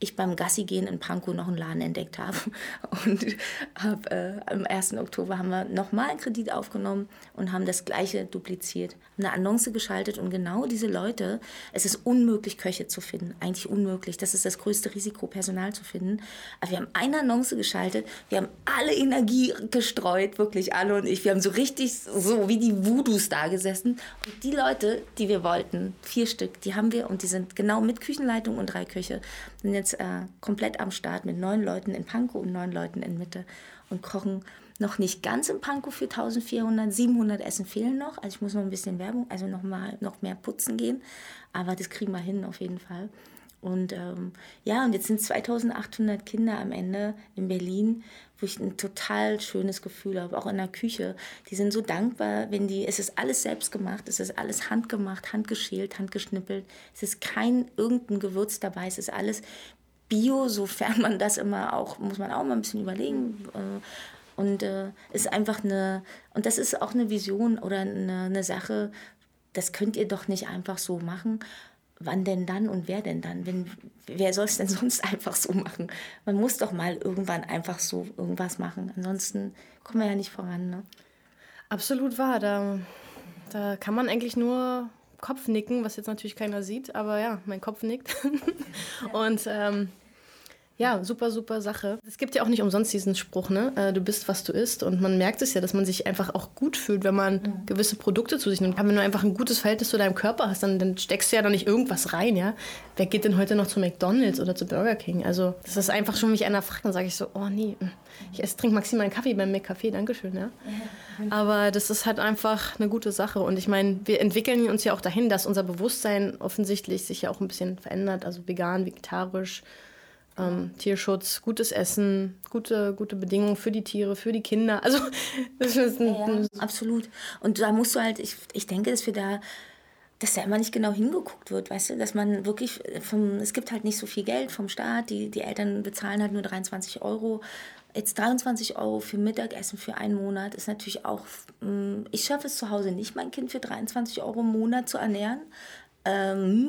ich beim Gassi gehen in Pankow noch einen Laden entdeckt habe. <laughs> Und hab, äh, am 1. Oktober haben wir nochmal einen Kredit aufgenommen und haben das gleiche dupliziert. Eine Annonce geschaltet und genau diese Leute, es ist unmöglich, Köche zu finden. Eigentlich unmöglich. Das ist das größte Risiko, Personal zu finden. Aber wir haben eine Annonce geschaltet, wir haben alle Energie gestreut, wirklich alle und ich. Wir haben so richtig so wie die Voodoos da gesessen. Und die Leute, die wir wollten, vier Stück, die haben wir und die sind genau mit Küchenleitung und drei Köche, sind jetzt äh, komplett am Start mit neun Leuten in Pankow und neun Leuten in Mitte und kochen noch nicht ganz in Pankow für 1400, 700 Essen fehlen noch. Also ich muss noch ein bisschen Werbung, also noch mal noch mehr putzen gehen, aber das kriegen wir hin auf jeden Fall. Und ähm, ja, und jetzt sind 2800 Kinder am Ende in Berlin, wo ich ein total schönes Gefühl habe, auch in der Küche. Die sind so dankbar, wenn die, es ist alles selbst gemacht, es ist alles handgemacht, handgeschält, handgeschnippelt. Es ist kein irgendein Gewürz dabei, es ist alles Bio, sofern man das immer auch, muss man auch mal ein bisschen überlegen. Äh, und äh, ist einfach eine, und das ist auch eine Vision oder eine, eine Sache, das könnt ihr doch nicht einfach so machen wann denn dann und wer denn dann? Wenn, wer soll es denn <laughs> sonst einfach so machen? Man muss doch mal irgendwann einfach so irgendwas machen. Ansonsten kommen wir ja nicht voran. Ne? Absolut wahr. Da, da kann man eigentlich nur Kopf nicken, was jetzt natürlich keiner sieht, aber ja, mein Kopf nickt. <laughs> und ähm, ja, super, super Sache. Es gibt ja auch nicht umsonst diesen Spruch, ne? Äh, du bist, was du isst. Und man merkt es ja, dass man sich einfach auch gut fühlt, wenn man mhm. gewisse Produkte zu sich nimmt. Aber wenn du einfach ein gutes Verhältnis zu deinem Körper hast, dann, dann steckst du ja da nicht irgendwas rein, ja? Wer geht denn heute noch zu McDonalds oder zu Burger King? Also, das ist einfach schon, mich einer fragt, dann sage ich so, oh nee, ich esse, trinke maximal einen Kaffee beim McCafé, Dankeschön, ja? Aber das ist halt einfach eine gute Sache. Und ich meine, wir entwickeln uns ja auch dahin, dass unser Bewusstsein offensichtlich sich ja auch ein bisschen verändert. Also vegan, vegetarisch, ähm, Tierschutz, gutes Essen, gute, gute Bedingungen für die Tiere, für die Kinder. Also <laughs> das ist ein, ja, absolut. Und da musst du halt, ich, ich denke, dass wir da, dass da immer nicht genau hingeguckt wird, weißt du, dass man wirklich vom, es gibt halt nicht so viel Geld vom Staat, die, die Eltern bezahlen halt nur 23 Euro. Jetzt 23 Euro für Mittagessen für einen Monat ist natürlich auch, mm, ich schaffe es zu Hause nicht, mein Kind für 23 Euro im Monat zu ernähren. Ähm,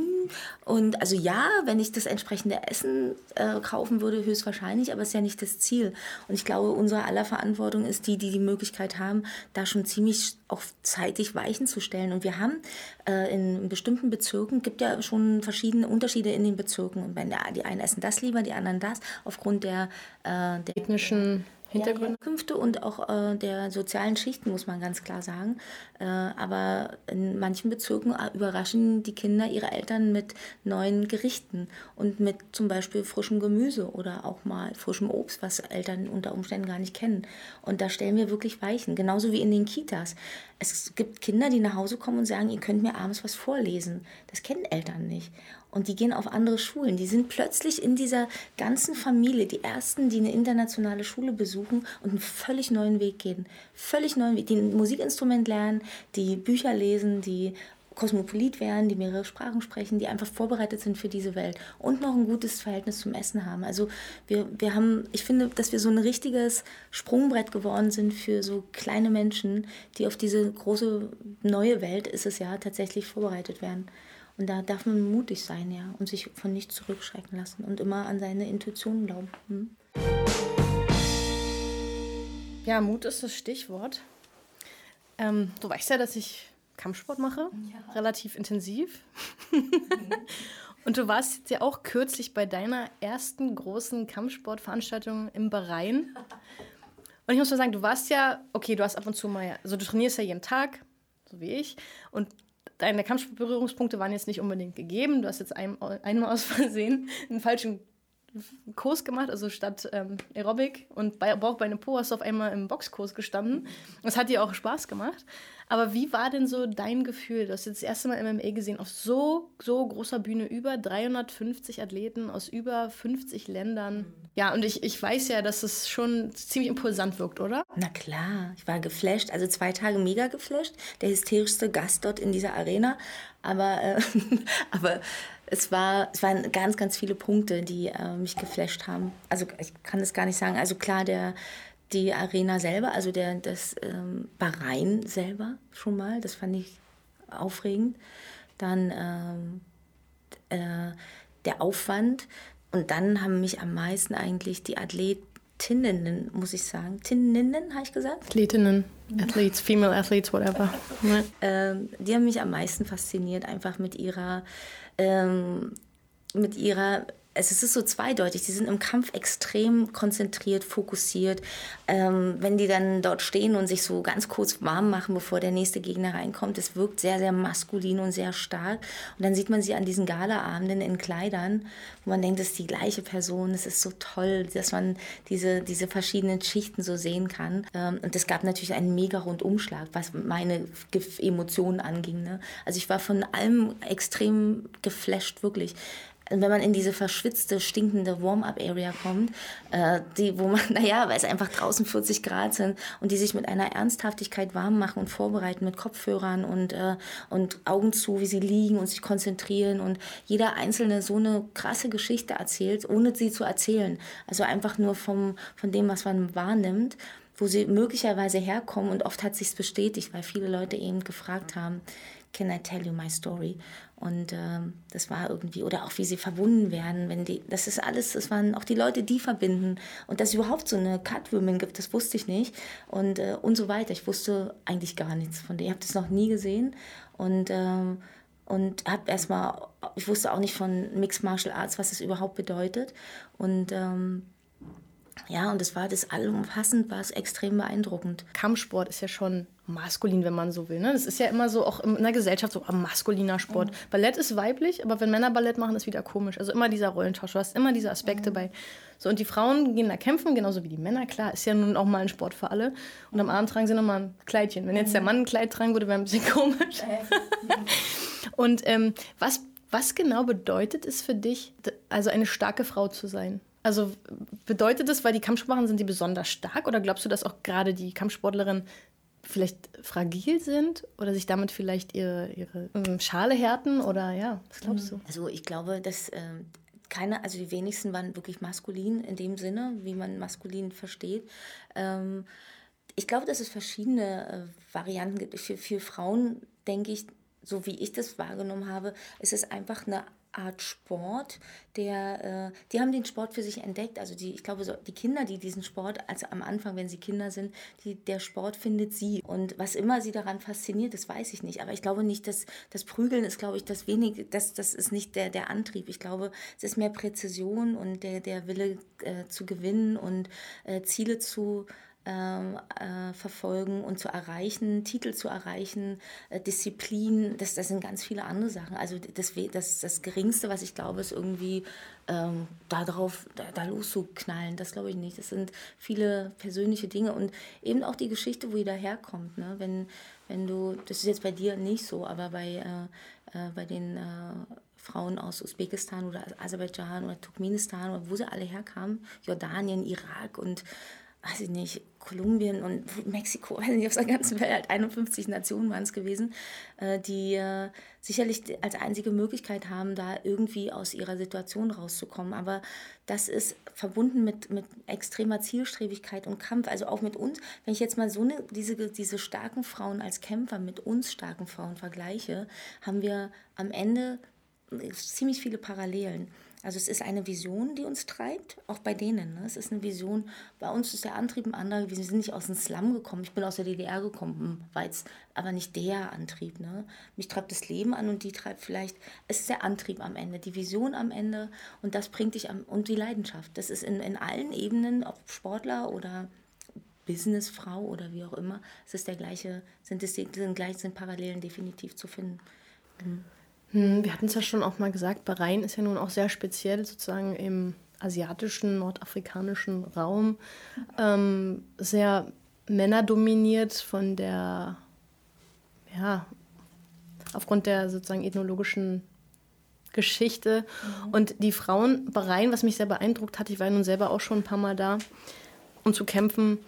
und also ja, wenn ich das entsprechende Essen äh, kaufen würde, höchstwahrscheinlich, aber es ist ja nicht das Ziel. Und ich glaube, unsere aller Verantwortung ist die, die die Möglichkeit haben, da schon ziemlich auch zeitig Weichen zu stellen. Und wir haben äh, in bestimmten Bezirken, gibt ja schon verschiedene Unterschiede in den Bezirken. Und wenn der, die einen essen das lieber, die anderen das, aufgrund der, äh, der ethnischen Hintergründe. Künfte und auch äh, der sozialen Schichten, muss man ganz klar sagen. Äh, aber in manchen Bezirken äh, überraschen die Kinder ihre Eltern mit neuen Gerichten und mit zum Beispiel frischem Gemüse oder auch mal frischem Obst, was Eltern unter Umständen gar nicht kennen. Und da stellen wir wirklich Weichen, genauso wie in den Kitas. Es gibt Kinder, die nach Hause kommen und sagen, ihr könnt mir abends was vorlesen. Das kennen Eltern nicht und die gehen auf andere Schulen. Die sind plötzlich in dieser ganzen Familie, die ersten, die eine internationale Schule besuchen und einen völlig neuen Weg gehen. Völlig neuen Weg, die ein Musikinstrument lernen, die Bücher lesen, die Kosmopolit werden, die mehrere Sprachen sprechen, die einfach vorbereitet sind für diese Welt und noch ein gutes Verhältnis zum Essen haben. Also wir, wir haben, ich finde, dass wir so ein richtiges Sprungbrett geworden sind für so kleine Menschen, die auf diese große neue Welt, ist es ja, tatsächlich vorbereitet werden. Und da darf man mutig sein, ja, und sich von nichts zurückschrecken lassen und immer an seine Intuition glauben. Hm? Ja, Mut ist das Stichwort. Ähm, du weißt ja, dass ich Kampfsport mache, ja. relativ intensiv. <laughs> und du warst jetzt ja auch kürzlich bei deiner ersten großen Kampfsportveranstaltung im Bahrain. Und ich muss mal sagen, du warst ja, okay, du hast ab und zu mal, also du trainierst ja jeden Tag, so wie ich, und deine Kampfberührungspunkte waren jetzt nicht unbedingt gegeben. Du hast jetzt ein, einmal aus Versehen einen falschen Kurs gemacht, also statt ähm, Aerobic und Bauch, Beine, Po hast du auf einmal im Boxkurs gestanden. Das hat dir auch Spaß gemacht. Aber wie war denn so dein Gefühl? Du hast jetzt das erste Mal MMA gesehen auf so, so großer Bühne, über 350 Athleten aus über 50 Ländern. Ja, und ich, ich weiß ja, dass es schon ziemlich impulsant wirkt, oder? Na klar, ich war geflasht, also zwei Tage mega geflasht. Der hysterischste Gast dort in dieser Arena. Aber, äh, <laughs> aber es, war, es waren ganz, ganz viele Punkte, die äh, mich geflasht haben. Also ich kann es gar nicht sagen. Also klar, der, die Arena selber, also der, das ähm, Bahrain selber schon mal, das fand ich aufregend. Dann ähm, äh, der Aufwand und dann haben mich am meisten eigentlich die Athletinnen, muss ich sagen. Tinnen, habe ich gesagt? Athletinnen, Athletes, Female Athletes, whatever. Ähm, die haben mich am meisten fasziniert, einfach mit ihrer, ähm, mit ihrer es ist so zweideutig. Die sind im Kampf extrem konzentriert, fokussiert. Ähm, wenn die dann dort stehen und sich so ganz kurz warm machen, bevor der nächste Gegner reinkommt, es wirkt sehr, sehr maskulin und sehr stark. Und dann sieht man sie an diesen Galaabenden in Kleidern, wo man denkt, das ist die gleiche Person. Es ist so toll, dass man diese, diese verschiedenen Schichten so sehen kann. Ähm, und es gab natürlich einen mega Rundumschlag, was meine Emotionen anging. Ne? Also ich war von allem extrem geflasht, wirklich wenn man in diese verschwitzte, stinkende Warm-up-Area kommt, äh, die, wo man, <laughs> naja, weil es einfach draußen 40 Grad sind und die sich mit einer Ernsthaftigkeit warm machen und vorbereiten mit Kopfhörern und, äh, und Augen zu, wie sie liegen und sich konzentrieren und jeder Einzelne so eine krasse Geschichte erzählt, ohne sie zu erzählen. Also einfach nur vom, von dem, was man wahrnimmt wo sie möglicherweise herkommen und oft hat sich's bestätigt, weil viele Leute eben gefragt haben, can I tell you my story? Und ähm, das war irgendwie, oder auch wie sie verbunden werden, wenn die, das ist alles, das waren auch die Leute, die verbinden. Und dass es überhaupt so eine Catwoman gibt, das wusste ich nicht. Und, äh, und so weiter. Ich wusste eigentlich gar nichts von der. Ich habe das noch nie gesehen. Und, ähm, und habe erstmal, ich wusste auch nicht von Mixed Martial Arts, was es überhaupt bedeutet. Und ähm, ja, und das war das allumfassend, war es extrem beeindruckend. Kampfsport ist ja schon maskulin, wenn man so will. Ne? Das ist ja immer so, auch in der Gesellschaft so ein maskuliner Sport. Mhm. Ballett ist weiblich, aber wenn Männer Ballett machen, ist wieder komisch. Also immer dieser Rollentausch. Du hast immer diese Aspekte mhm. bei. So, und die Frauen gehen da kämpfen, genauso wie die Männer. Klar, ist ja nun auch mal ein Sport für alle. Und am Abend tragen sie nochmal ein Kleidchen. Wenn jetzt der mhm. Mann ein Kleid tragen würde, wäre ein bisschen <laughs> komisch. <laughs> und ähm, was, was genau bedeutet es für dich, also eine starke Frau zu sein? Also bedeutet das, weil die Kampfsportler sind die besonders stark oder glaubst du, dass auch gerade die Kampfsportlerinnen vielleicht fragil sind oder sich damit vielleicht ihre, ihre ähm, Schale härten oder ja, was glaubst du? Also ich glaube, dass äh, keine, also die wenigsten waren wirklich maskulin in dem Sinne, wie man maskulin versteht. Ähm, ich glaube, dass es verschiedene äh, Varianten gibt. Für, für Frauen denke ich, so wie ich das wahrgenommen habe, ist es einfach eine Art Sport, der, äh, die haben den Sport für sich entdeckt. Also die, ich glaube, so, die Kinder, die diesen Sport, also am Anfang, wenn sie Kinder sind, die, der Sport findet sie. Und was immer sie daran fasziniert, das weiß ich nicht. Aber ich glaube nicht, dass das Prügeln ist, glaube ich, das wenig, das, das ist nicht der, der Antrieb. Ich glaube, es ist mehr Präzision und der, der Wille äh, zu gewinnen und äh, Ziele zu äh, verfolgen und zu erreichen, Titel zu erreichen, äh, Disziplin, das, das sind ganz viele andere Sachen. Also das, das, das Geringste, was ich glaube, ist irgendwie ähm, darauf, da, da loszuknallen. Das glaube ich nicht. Das sind viele persönliche Dinge und eben auch die Geschichte, wo jeder herkommt. Ne? Wenn, wenn du, das ist jetzt bei dir nicht so, aber bei, äh, äh bei den äh, Frauen aus Usbekistan oder Aserbaidschan oder Turkmenistan oder wo sie alle herkamen, Jordanien, Irak und weiß ich nicht, Kolumbien und Mexiko, weiß nicht, auf der ganzen Welt, 51 Nationen waren es gewesen, äh, die äh, sicherlich als einzige Möglichkeit haben, da irgendwie aus ihrer Situation rauszukommen. Aber das ist verbunden mit, mit extremer Zielstrebigkeit und Kampf. Also auch mit uns, wenn ich jetzt mal so eine, diese, diese starken Frauen als Kämpfer mit uns starken Frauen vergleiche, haben wir am Ende ziemlich viele Parallelen. Also es ist eine Vision, die uns treibt, auch bei denen. Ne? Es ist eine Vision, bei uns ist der Antrieb ein anderer. Wir sind nicht aus dem Slum gekommen. Ich bin aus der DDR gekommen, war jetzt aber nicht der Antrieb. Ne? Mich treibt das Leben an und die treibt vielleicht, es ist der Antrieb am Ende, die Vision am Ende und das bringt dich am, und die Leidenschaft. Das ist in, in allen Ebenen, ob Sportler oder Businessfrau oder wie auch immer, es ist der gleiche, sind, es, sind, gleich, sind Parallelen definitiv zu finden. Mhm. Hm, wir hatten es ja schon auch mal gesagt, Bahrain ist ja nun auch sehr speziell sozusagen im asiatischen, nordafrikanischen Raum. Ähm, sehr männerdominiert von der, ja, aufgrund der sozusagen ethnologischen Geschichte. Mhm. Und die Frauen Bahrain, was mich sehr beeindruckt hat, ich war ja nun selber auch schon ein paar Mal da, um zu kämpfen,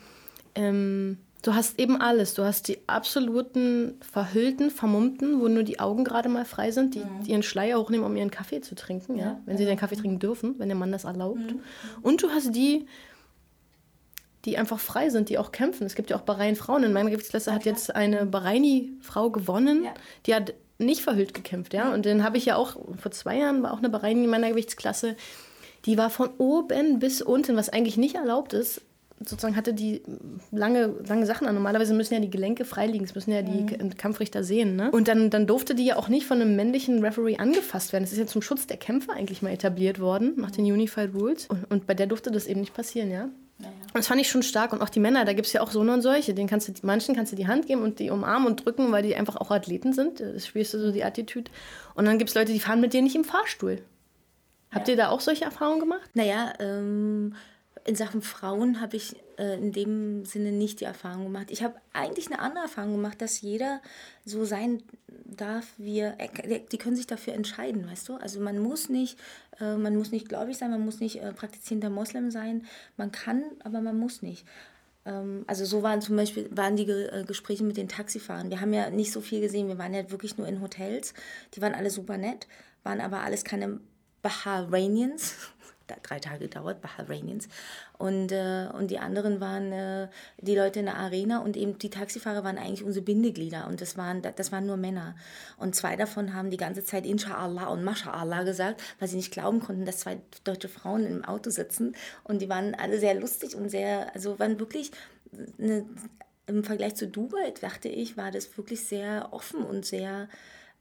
ähm, Du hast eben alles. Du hast die absoluten verhüllten, vermummten, wo nur die Augen gerade mal frei sind, die, mhm. ihren Schleier hochnehmen, um ihren Kaffee zu trinken, ja, ja? wenn ja. sie den Kaffee trinken dürfen, wenn der Mann das erlaubt. Mhm. Und du hast die, die einfach frei sind, die auch kämpfen. Es gibt ja auch Bahrain-Frauen. In meiner Gewichtsklasse hat jetzt eine Bahraini-Frau gewonnen, die hat nicht verhüllt gekämpft, ja. Und dann habe ich ja auch, vor zwei Jahren war auch eine Bahraini in meiner Gewichtsklasse, Die war von oben bis unten, was eigentlich nicht erlaubt ist, sozusagen hatte die lange, lange Sachen an. Normalerweise müssen ja die Gelenke freiliegen, es müssen ja die mhm. Kampfrichter sehen. Ne? Und dann, dann durfte die ja auch nicht von einem männlichen Referee angefasst werden. Das ist ja zum Schutz der Kämpfer eigentlich mal etabliert worden, nach den Unified Rules. Und, und bei der durfte das eben nicht passieren, ja. Naja. Und das fand ich schon stark. Und auch die Männer, da gibt es ja auch so und solche. Den kannst du, manchen kannst du die Hand geben und die umarmen und drücken, weil die einfach auch Athleten sind. Das spielst du so die Attitüde. Und dann gibt es Leute, die fahren mit dir nicht im Fahrstuhl. Habt ja. ihr da auch solche Erfahrungen gemacht? Naja, ähm, in Sachen Frauen habe ich äh, in dem Sinne nicht die Erfahrung gemacht. Ich habe eigentlich eine andere Erfahrung gemacht, dass jeder so sein darf, wie er, die können sich dafür entscheiden, weißt du? Also man muss nicht, äh, man muss nicht gläubig sein, man muss nicht äh, praktizierender Moslem sein. Man kann, aber man muss nicht. Ähm, also so waren zum Beispiel waren die Ge Gespräche mit den Taxifahrern. Wir haben ja nicht so viel gesehen. Wir waren ja wirklich nur in Hotels. Die waren alle super nett, waren aber alles keine Bahrainians, drei Tage gedauert, Bahrainians. Und, äh, und die anderen waren äh, die Leute in der Arena und eben die Taxifahrer waren eigentlich unsere Bindeglieder und das waren, das waren nur Männer. Und zwei davon haben die ganze Zeit Inshallah und Masha'Allah gesagt, weil sie nicht glauben konnten, dass zwei deutsche Frauen im Auto sitzen. Und die waren alle sehr lustig und sehr, also waren wirklich eine, im Vergleich zu Dubai, dachte ich, war das wirklich sehr offen und sehr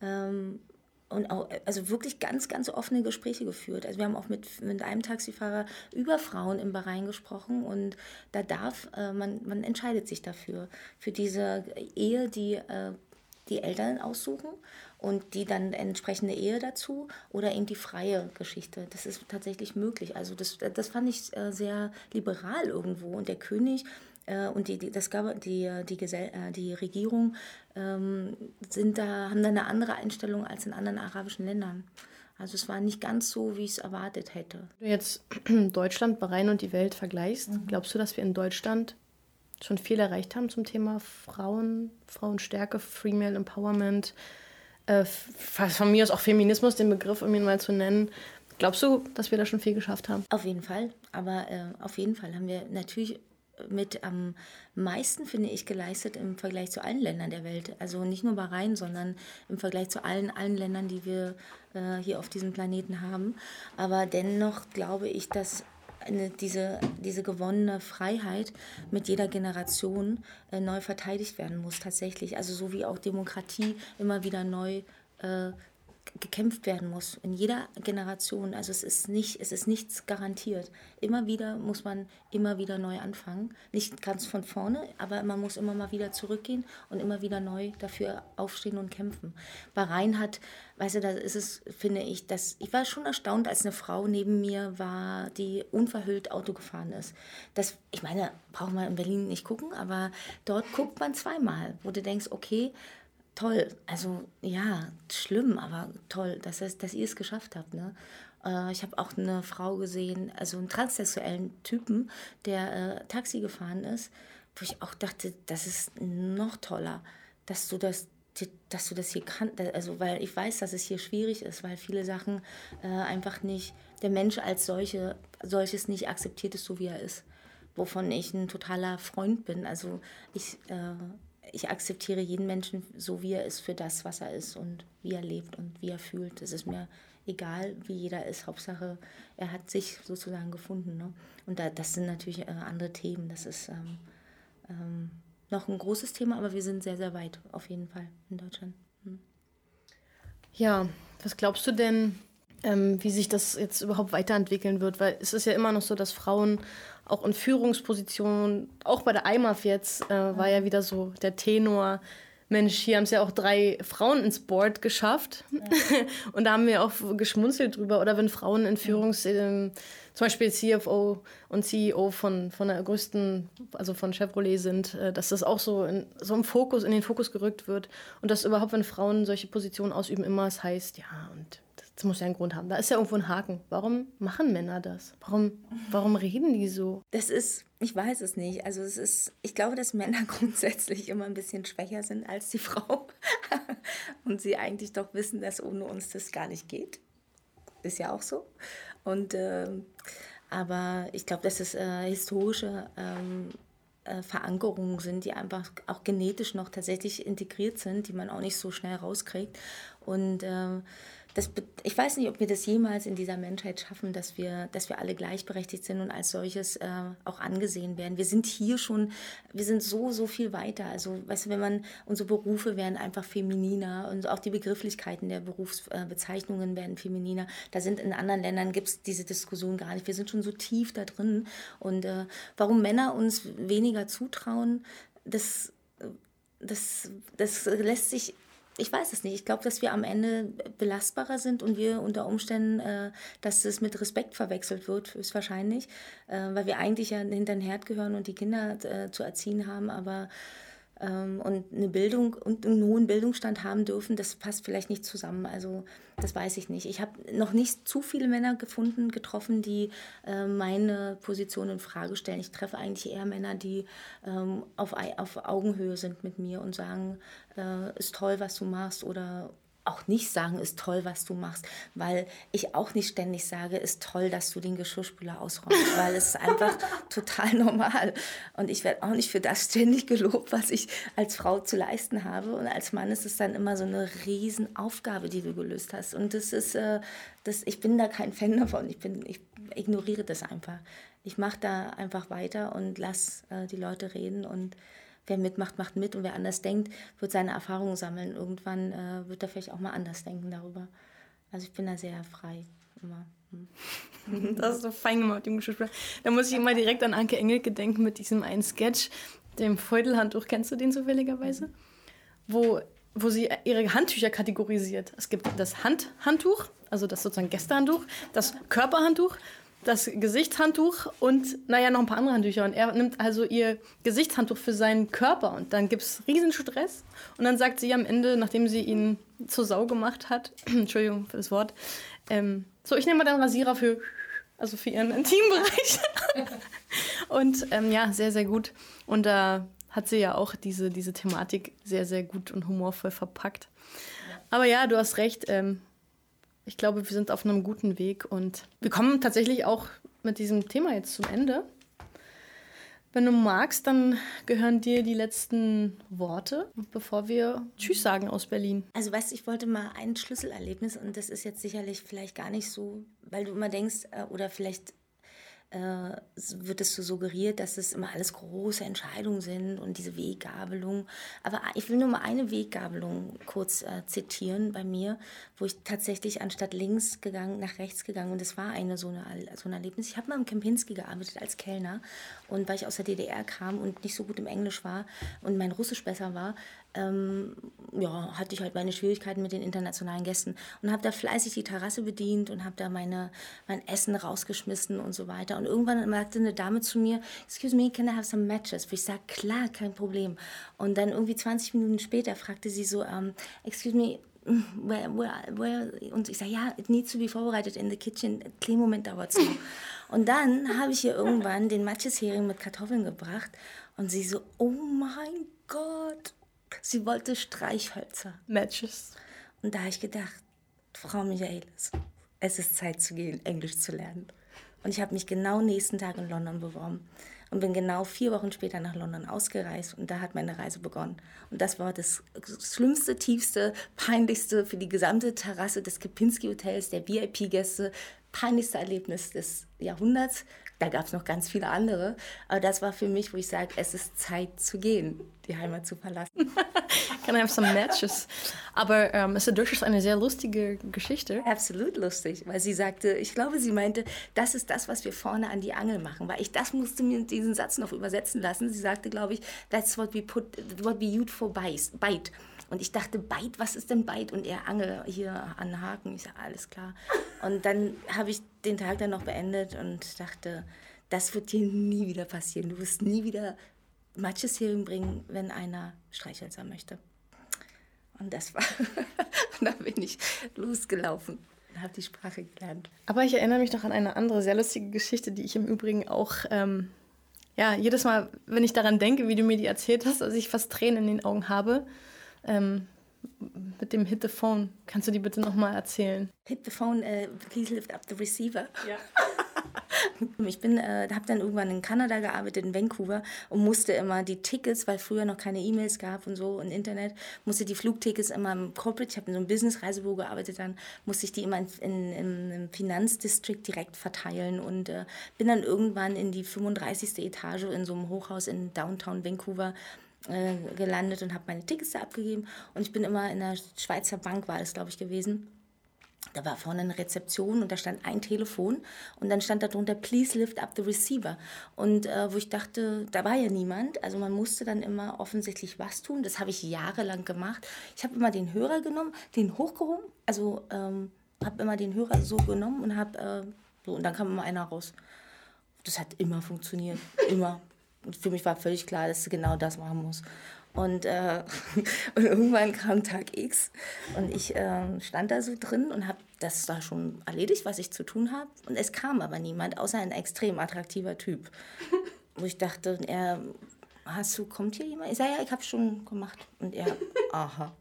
ähm, und auch, also wirklich ganz, ganz offene Gespräche geführt. Also wir haben auch mit, mit einem Taxifahrer über Frauen im Bahrain gesprochen und da darf, äh, man, man entscheidet sich dafür, für diese Ehe, die äh, die Eltern aussuchen und die dann entsprechende Ehe dazu oder eben die freie Geschichte. Das ist tatsächlich möglich. Also das, das fand ich äh, sehr liberal irgendwo und der König äh, und die, die, das, die, die, Gesell äh, die Regierung sind da, haben da eine andere Einstellung als in anderen arabischen Ländern. Also es war nicht ganz so, wie ich es erwartet hätte. Wenn du jetzt <clears throat> Deutschland, Bahrain und die Welt vergleichst, mhm. glaubst du, dass wir in Deutschland schon viel erreicht haben zum Thema Frauen, Frauenstärke, Female Empowerment, äh, von mir aus auch Feminismus, den Begriff um ihn mal zu nennen. Glaubst du, dass wir da schon viel geschafft haben? Auf jeden Fall. Aber äh, auf jeden Fall haben wir natürlich mit am meisten, finde ich, geleistet im Vergleich zu allen Ländern der Welt. Also nicht nur Bahrain, sondern im Vergleich zu allen, allen Ländern, die wir äh, hier auf diesem Planeten haben. Aber dennoch glaube ich, dass eine, diese, diese gewonnene Freiheit mit jeder Generation äh, neu verteidigt werden muss, tatsächlich. Also so wie auch Demokratie immer wieder neu äh, gekämpft werden muss in jeder Generation. Also es ist nicht, es ist nichts garantiert. Immer wieder muss man immer wieder neu anfangen. Nicht ganz von vorne, aber man muss immer mal wieder zurückgehen und immer wieder neu dafür aufstehen und kämpfen. Bahrain hat, weißt du, da ist es, finde ich, dass ich war schon erstaunt, als eine Frau neben mir war, die unverhüllt Auto gefahren ist. Das, ich meine, braucht man in Berlin nicht gucken, aber dort guckt man zweimal, wo du denkst, okay, toll. Also ja, schlimm, aber toll, dass, es, dass ihr es geschafft habt. Ne? Äh, ich habe auch eine Frau gesehen, also einen transsexuellen Typen, der äh, Taxi gefahren ist, wo ich auch dachte, das ist noch toller, dass du das dass du das hier kannst, also weil ich weiß, dass es hier schwierig ist, weil viele Sachen äh, einfach nicht, der Mensch als solche, solches nicht akzeptiert ist, so wie er ist, wovon ich ein totaler Freund bin. Also ich, äh, ich akzeptiere jeden Menschen so, wie er ist, für das, was er ist und wie er lebt und wie er fühlt. Es ist mir egal, wie jeder ist. Hauptsache, er hat sich sozusagen gefunden. Ne? Und da, das sind natürlich äh, andere Themen. Das ist ähm, ähm, noch ein großes Thema, aber wir sind sehr, sehr weit auf jeden Fall in Deutschland. Hm. Ja, was glaubst du denn, ähm, wie sich das jetzt überhaupt weiterentwickeln wird? Weil es ist ja immer noch so, dass Frauen auch in Führungspositionen, auch bei der IMAF jetzt, äh, war ja wieder so der Tenor. Mensch, hier haben es ja auch drei Frauen ins Board geschafft. Ja. <laughs> und da haben wir auch geschmunzelt drüber. Oder wenn Frauen in Führungs-, äh, zum Beispiel CFO und CEO von, von der größten, also von Chevrolet sind, äh, dass das auch so, in, so im Fokus, in den Fokus gerückt wird. Und dass überhaupt, wenn Frauen solche Positionen ausüben, immer es heißt, ja, und das muss ja einen Grund haben. Da ist ja irgendwo ein Haken. Warum machen Männer das? Warum, warum reden die so? Das ist, ich weiß es nicht. Also es ist, ich glaube, dass Männer <laughs> grundsätzlich immer ein bisschen schwächer sind als die Frau. <laughs> Und sie eigentlich doch wissen, dass ohne uns das gar nicht geht. Ist ja auch so. Und äh, aber ich glaube, dass es äh, historische ähm, äh, Verankerungen sind, die einfach auch genetisch noch tatsächlich integriert sind, die man auch nicht so schnell rauskriegt. Und äh, das, ich weiß nicht, ob wir das jemals in dieser Menschheit schaffen, dass wir, dass wir alle gleichberechtigt sind und als solches äh, auch angesehen werden. Wir sind hier schon, wir sind so, so viel weiter. Also, weißt du, wenn man, unsere Berufe werden einfach femininer und auch die Begrifflichkeiten der Berufsbezeichnungen äh, werden femininer. Da sind in anderen Ländern, gibt es diese Diskussion gar nicht. Wir sind schon so tief da drin. Und äh, warum Männer uns weniger zutrauen, das, das, das lässt sich ich weiß es nicht. Ich glaube, dass wir am Ende belastbarer sind und wir unter Umständen, äh, dass es mit Respekt verwechselt wird, ist wahrscheinlich, äh, weil wir eigentlich ja hinter den Herd gehören und die Kinder äh, zu erziehen haben, aber und eine Bildung und einen hohen Bildungsstand haben dürfen, das passt vielleicht nicht zusammen. Also das weiß ich nicht. Ich habe noch nicht zu viele Männer gefunden, getroffen, die äh, meine Position in Frage stellen. Ich treffe eigentlich eher Männer, die ähm, auf, auf Augenhöhe sind mit mir und sagen, äh, ist toll, was du machst oder auch nicht sagen, ist toll, was du machst, weil ich auch nicht ständig sage, ist toll, dass du den Geschirrspüler ausräumst, weil es ist einfach <laughs> total normal. Und ich werde auch nicht für das ständig gelobt, was ich als Frau zu leisten habe. Und als Mann ist es dann immer so eine Riesenaufgabe, die du gelöst hast. Und das ist, äh, das, ich bin da kein Fan davon. Ich, bin, ich ignoriere das einfach. Ich mache da einfach weiter und lass äh, die Leute reden und wer mitmacht, macht mit und wer anders denkt, wird seine Erfahrungen sammeln. Irgendwann äh, wird er vielleicht auch mal anders denken darüber. Also ich bin da sehr frei immer. Hm. <laughs> Das ist so fein gemacht dem Geschirrspüler. Da muss ich immer direkt an Anke Engelke denken mit diesem einen Sketch, dem Feudelhandtuch. Kennst du den zufälligerweise? Wo, wo sie ihre Handtücher kategorisiert. Es gibt das Handhandtuch, also das sozusagen Gästehandtuch, das Körperhandtuch das Gesichtshandtuch und, naja, noch ein paar andere Handtücher. Und er nimmt also ihr Gesichtshandtuch für seinen Körper. Und dann gibt es Riesenstress. Und dann sagt sie am Ende, nachdem sie ihn zur Sau gemacht hat, <clears throat> Entschuldigung für das Wort, ähm, so, ich nehme mal den Rasierer für, also für ihren Intimbereich. <laughs> und ähm, ja, sehr, sehr gut. Und da hat sie ja auch diese, diese Thematik sehr, sehr gut und humorvoll verpackt. Aber ja, du hast recht. Ähm, ich glaube, wir sind auf einem guten Weg und wir kommen tatsächlich auch mit diesem Thema jetzt zum Ende. Wenn du magst, dann gehören dir die letzten Worte, bevor wir Tschüss sagen aus Berlin. Also weißt du, ich wollte mal ein Schlüsselerlebnis und das ist jetzt sicherlich vielleicht gar nicht so, weil du immer denkst, äh, oder vielleicht äh, wird es so suggeriert, dass es immer alles große Entscheidungen sind und diese Weggabelung. Aber ich will nur mal eine Weggabelung kurz äh, zitieren bei mir, wo ich tatsächlich anstatt links gegangen, nach rechts gegangen und es war eine so, eine so ein Erlebnis. Ich habe mal im Kempinski gearbeitet als Kellner und weil ich aus der DDR kam und nicht so gut im Englisch war und mein Russisch besser war, ähm, ja, hatte ich halt meine Schwierigkeiten mit den internationalen Gästen und habe da fleißig die Terrasse bedient und habe da meine, mein Essen rausgeschmissen und so weiter. Und irgendwann sagte eine Dame zu mir, excuse me, can I have some matches? Wo ich sage, klar, kein Problem. Und dann irgendwie 20 Minuten später fragte sie so, um, excuse me, Where, where, where? Und ich sage, ja, it needs to be vorbereitet in the kitchen. Kleinen Moment dauert es. <laughs> Und dann habe ich ihr irgendwann den Matscheshering mit Kartoffeln gebracht und sie so, oh mein Gott, Sie wollte Streichhölzer. Matches. Und da habe ich gedacht, Frau Michaelis, es ist Zeit zu gehen, Englisch zu lernen. Und ich habe mich genau nächsten Tag in London beworben und bin genau vier Wochen später nach London ausgereist und da hat meine Reise begonnen. Und das war das schlimmste, tiefste, peinlichste für die gesamte Terrasse des Kempinski Hotels, der VIP-Gäste, peinlichste Erlebnis des Jahrhunderts. Da gab es noch ganz viele andere. Aber das war für mich, wo ich sage, es ist Zeit zu gehen, die Heimat zu verlassen. <laughs> Can I have some matches? Aber ähm, es ist durchaus eine sehr lustige Geschichte. Absolut lustig, weil sie sagte, ich glaube, sie meinte, das ist das, was wir vorne an die Angel machen. Weil ich das musste mir diesen Satz noch übersetzen lassen. Sie sagte, glaube ich, that's what we put, what we use for bite. Und ich dachte, Beit, was ist denn Beit? Und er Angel hier an Haken. Ich sage, alles klar. Und dann habe ich den Tag dann noch beendet und dachte, das wird dir nie wieder passieren. Du wirst nie wieder Matscheshering bringen, wenn einer Streichhölzer möchte. Und das war, <laughs> und dann bin ich losgelaufen und habe die Sprache gelernt. Aber ich erinnere mich noch an eine andere sehr lustige Geschichte, die ich im Übrigen auch, ähm, ja, jedes Mal, wenn ich daran denke, wie du mir die erzählt hast, dass ich fast Tränen in den Augen habe. Ähm, mit dem Hit the Phone. Kannst du die bitte nochmal erzählen? Hit the phone, uh, please lift up the receiver. Ja. <laughs> Ich bin, äh, habe dann irgendwann in Kanada gearbeitet, in Vancouver und musste immer die Tickets, weil früher noch keine E-Mails gab und so und Internet, musste die Flugtickets immer im Corporate, ich habe in so einem Business-Reisebüro gearbeitet, dann musste ich die immer in, in, in, im Finanzdistrikt direkt verteilen und äh, bin dann irgendwann in die 35. Etage in so einem Hochhaus in Downtown Vancouver äh, gelandet und habe meine Tickets da abgegeben und ich bin immer in der Schweizer Bank, war das glaube ich gewesen da war vorne eine Rezeption und da stand ein Telefon und dann stand darunter, please lift up the receiver. Und äh, wo ich dachte, da war ja niemand. Also man musste dann immer offensichtlich was tun. Das habe ich jahrelang gemacht. Ich habe immer den Hörer genommen, den hochgehoben. Also ähm, habe immer den Hörer so genommen und habe, äh, so, und dann kam immer einer raus. Das hat immer funktioniert. Immer. Für mich war völlig klar, dass ich genau das machen muss. Und, äh, <laughs> und irgendwann kam Tag X und ich äh, stand da so drin und habe das da schon erledigt, was ich zu tun habe. Und es kam aber niemand, außer ein extrem attraktiver Typ. Wo ich dachte, er, hast du, kommt hier jemand? Ich sage, ja, ich habe schon gemacht. Und er, aha.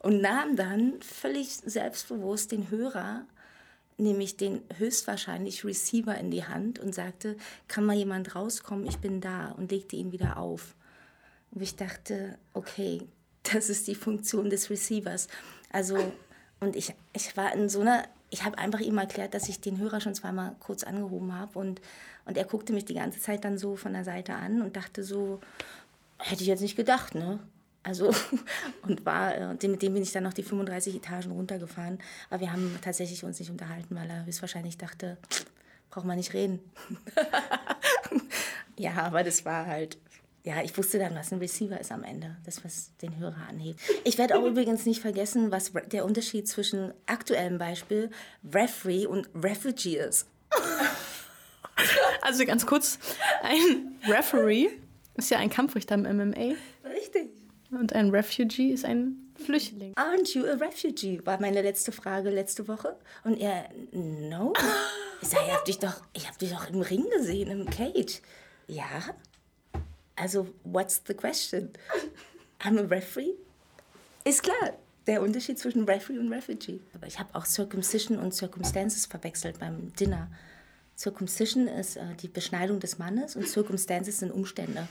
Und nahm dann völlig selbstbewusst den Hörer, nämlich den höchstwahrscheinlich Receiver in die Hand und sagte, kann mal jemand rauskommen, ich bin da und legte ihn wieder auf. Und ich dachte, okay, <laughs> das ist die Funktion des Receivers. Also, und ich, ich war in so einer, ich habe einfach ihm erklärt, dass ich den Hörer schon zweimal kurz angehoben habe und, und er guckte mich die ganze Zeit dann so von der Seite an und dachte so, hätte ich jetzt nicht gedacht, ne? Also, <laughs> und war, äh, mit dem bin ich dann noch die 35 Etagen runtergefahren. Aber wir haben tatsächlich uns nicht unterhalten, weil er höchstwahrscheinlich dachte, braucht man nicht reden. <laughs> ja, aber das war halt, ja, ich wusste dann, was ein Receiver ist am Ende, das, was den Hörer anhebt. Ich werde auch <laughs> übrigens nicht vergessen, was der Unterschied zwischen aktuellem Beispiel Referee und Refugee ist. Also ganz kurz, ein Referee ist ja ein Kampfrichter im MMA. Richtig. Und ein Refugee ist ein Flüchtling. Aren't you a refugee? War meine letzte Frage letzte Woche. Und er, no. <laughs> Ich sage, ich habe dich, doch, hab dich doch im Ring gesehen, im Cage. Ja, also, what's the question? I'm a referee? Ist klar, der Unterschied zwischen Referee und Refugee. Aber ich habe auch Circumcision und Circumstances verwechselt beim Dinner. Circumcision ist äh, die Beschneidung des Mannes und Circumstances sind Umstände.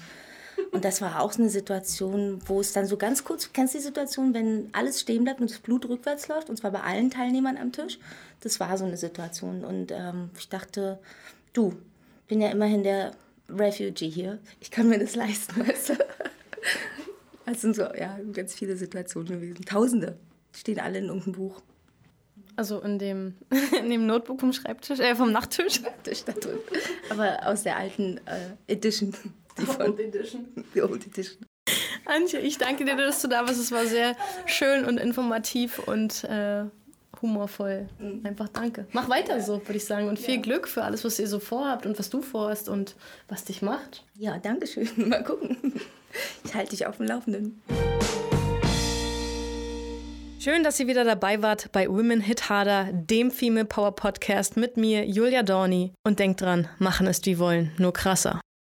Und das war auch eine Situation, wo es dann so ganz kurz, kennst du die Situation, wenn alles stehen bleibt und das Blut rückwärts läuft, und zwar bei allen Teilnehmern am Tisch? Das war so eine Situation. Und ähm, ich dachte, du, bin ja immerhin der Refugee hier. Ich kann mir das leisten, <laughs> weißt du? Das sind so, ja, ganz viele Situationen gewesen. Tausende. Stehen alle in irgendeinem Buch. Also in dem, <laughs> in dem Notebook vom Schreibtisch, äh, vom Nachttisch. Nachttisch da drin. Aber aus der alten äh, Edition. Die von, Old Edition. <laughs> Die Old Edition. Antje, ich danke dir, dass du da warst. Es war sehr schön und informativ und äh, humorvoll. Mhm. Einfach danke. Mach weiter so, würde ich sagen. Und viel ja. Glück für alles, was ihr so vorhabt und was du vorhast und was dich macht. Ja, danke schön. <laughs> Mal gucken. Ich halte dich auf dem Laufenden. Schön, dass ihr wieder dabei wart bei Women Hit Harder, dem Female Power Podcast mit mir, Julia Dorni. Und denkt dran, machen ist wie wollen, nur krasser.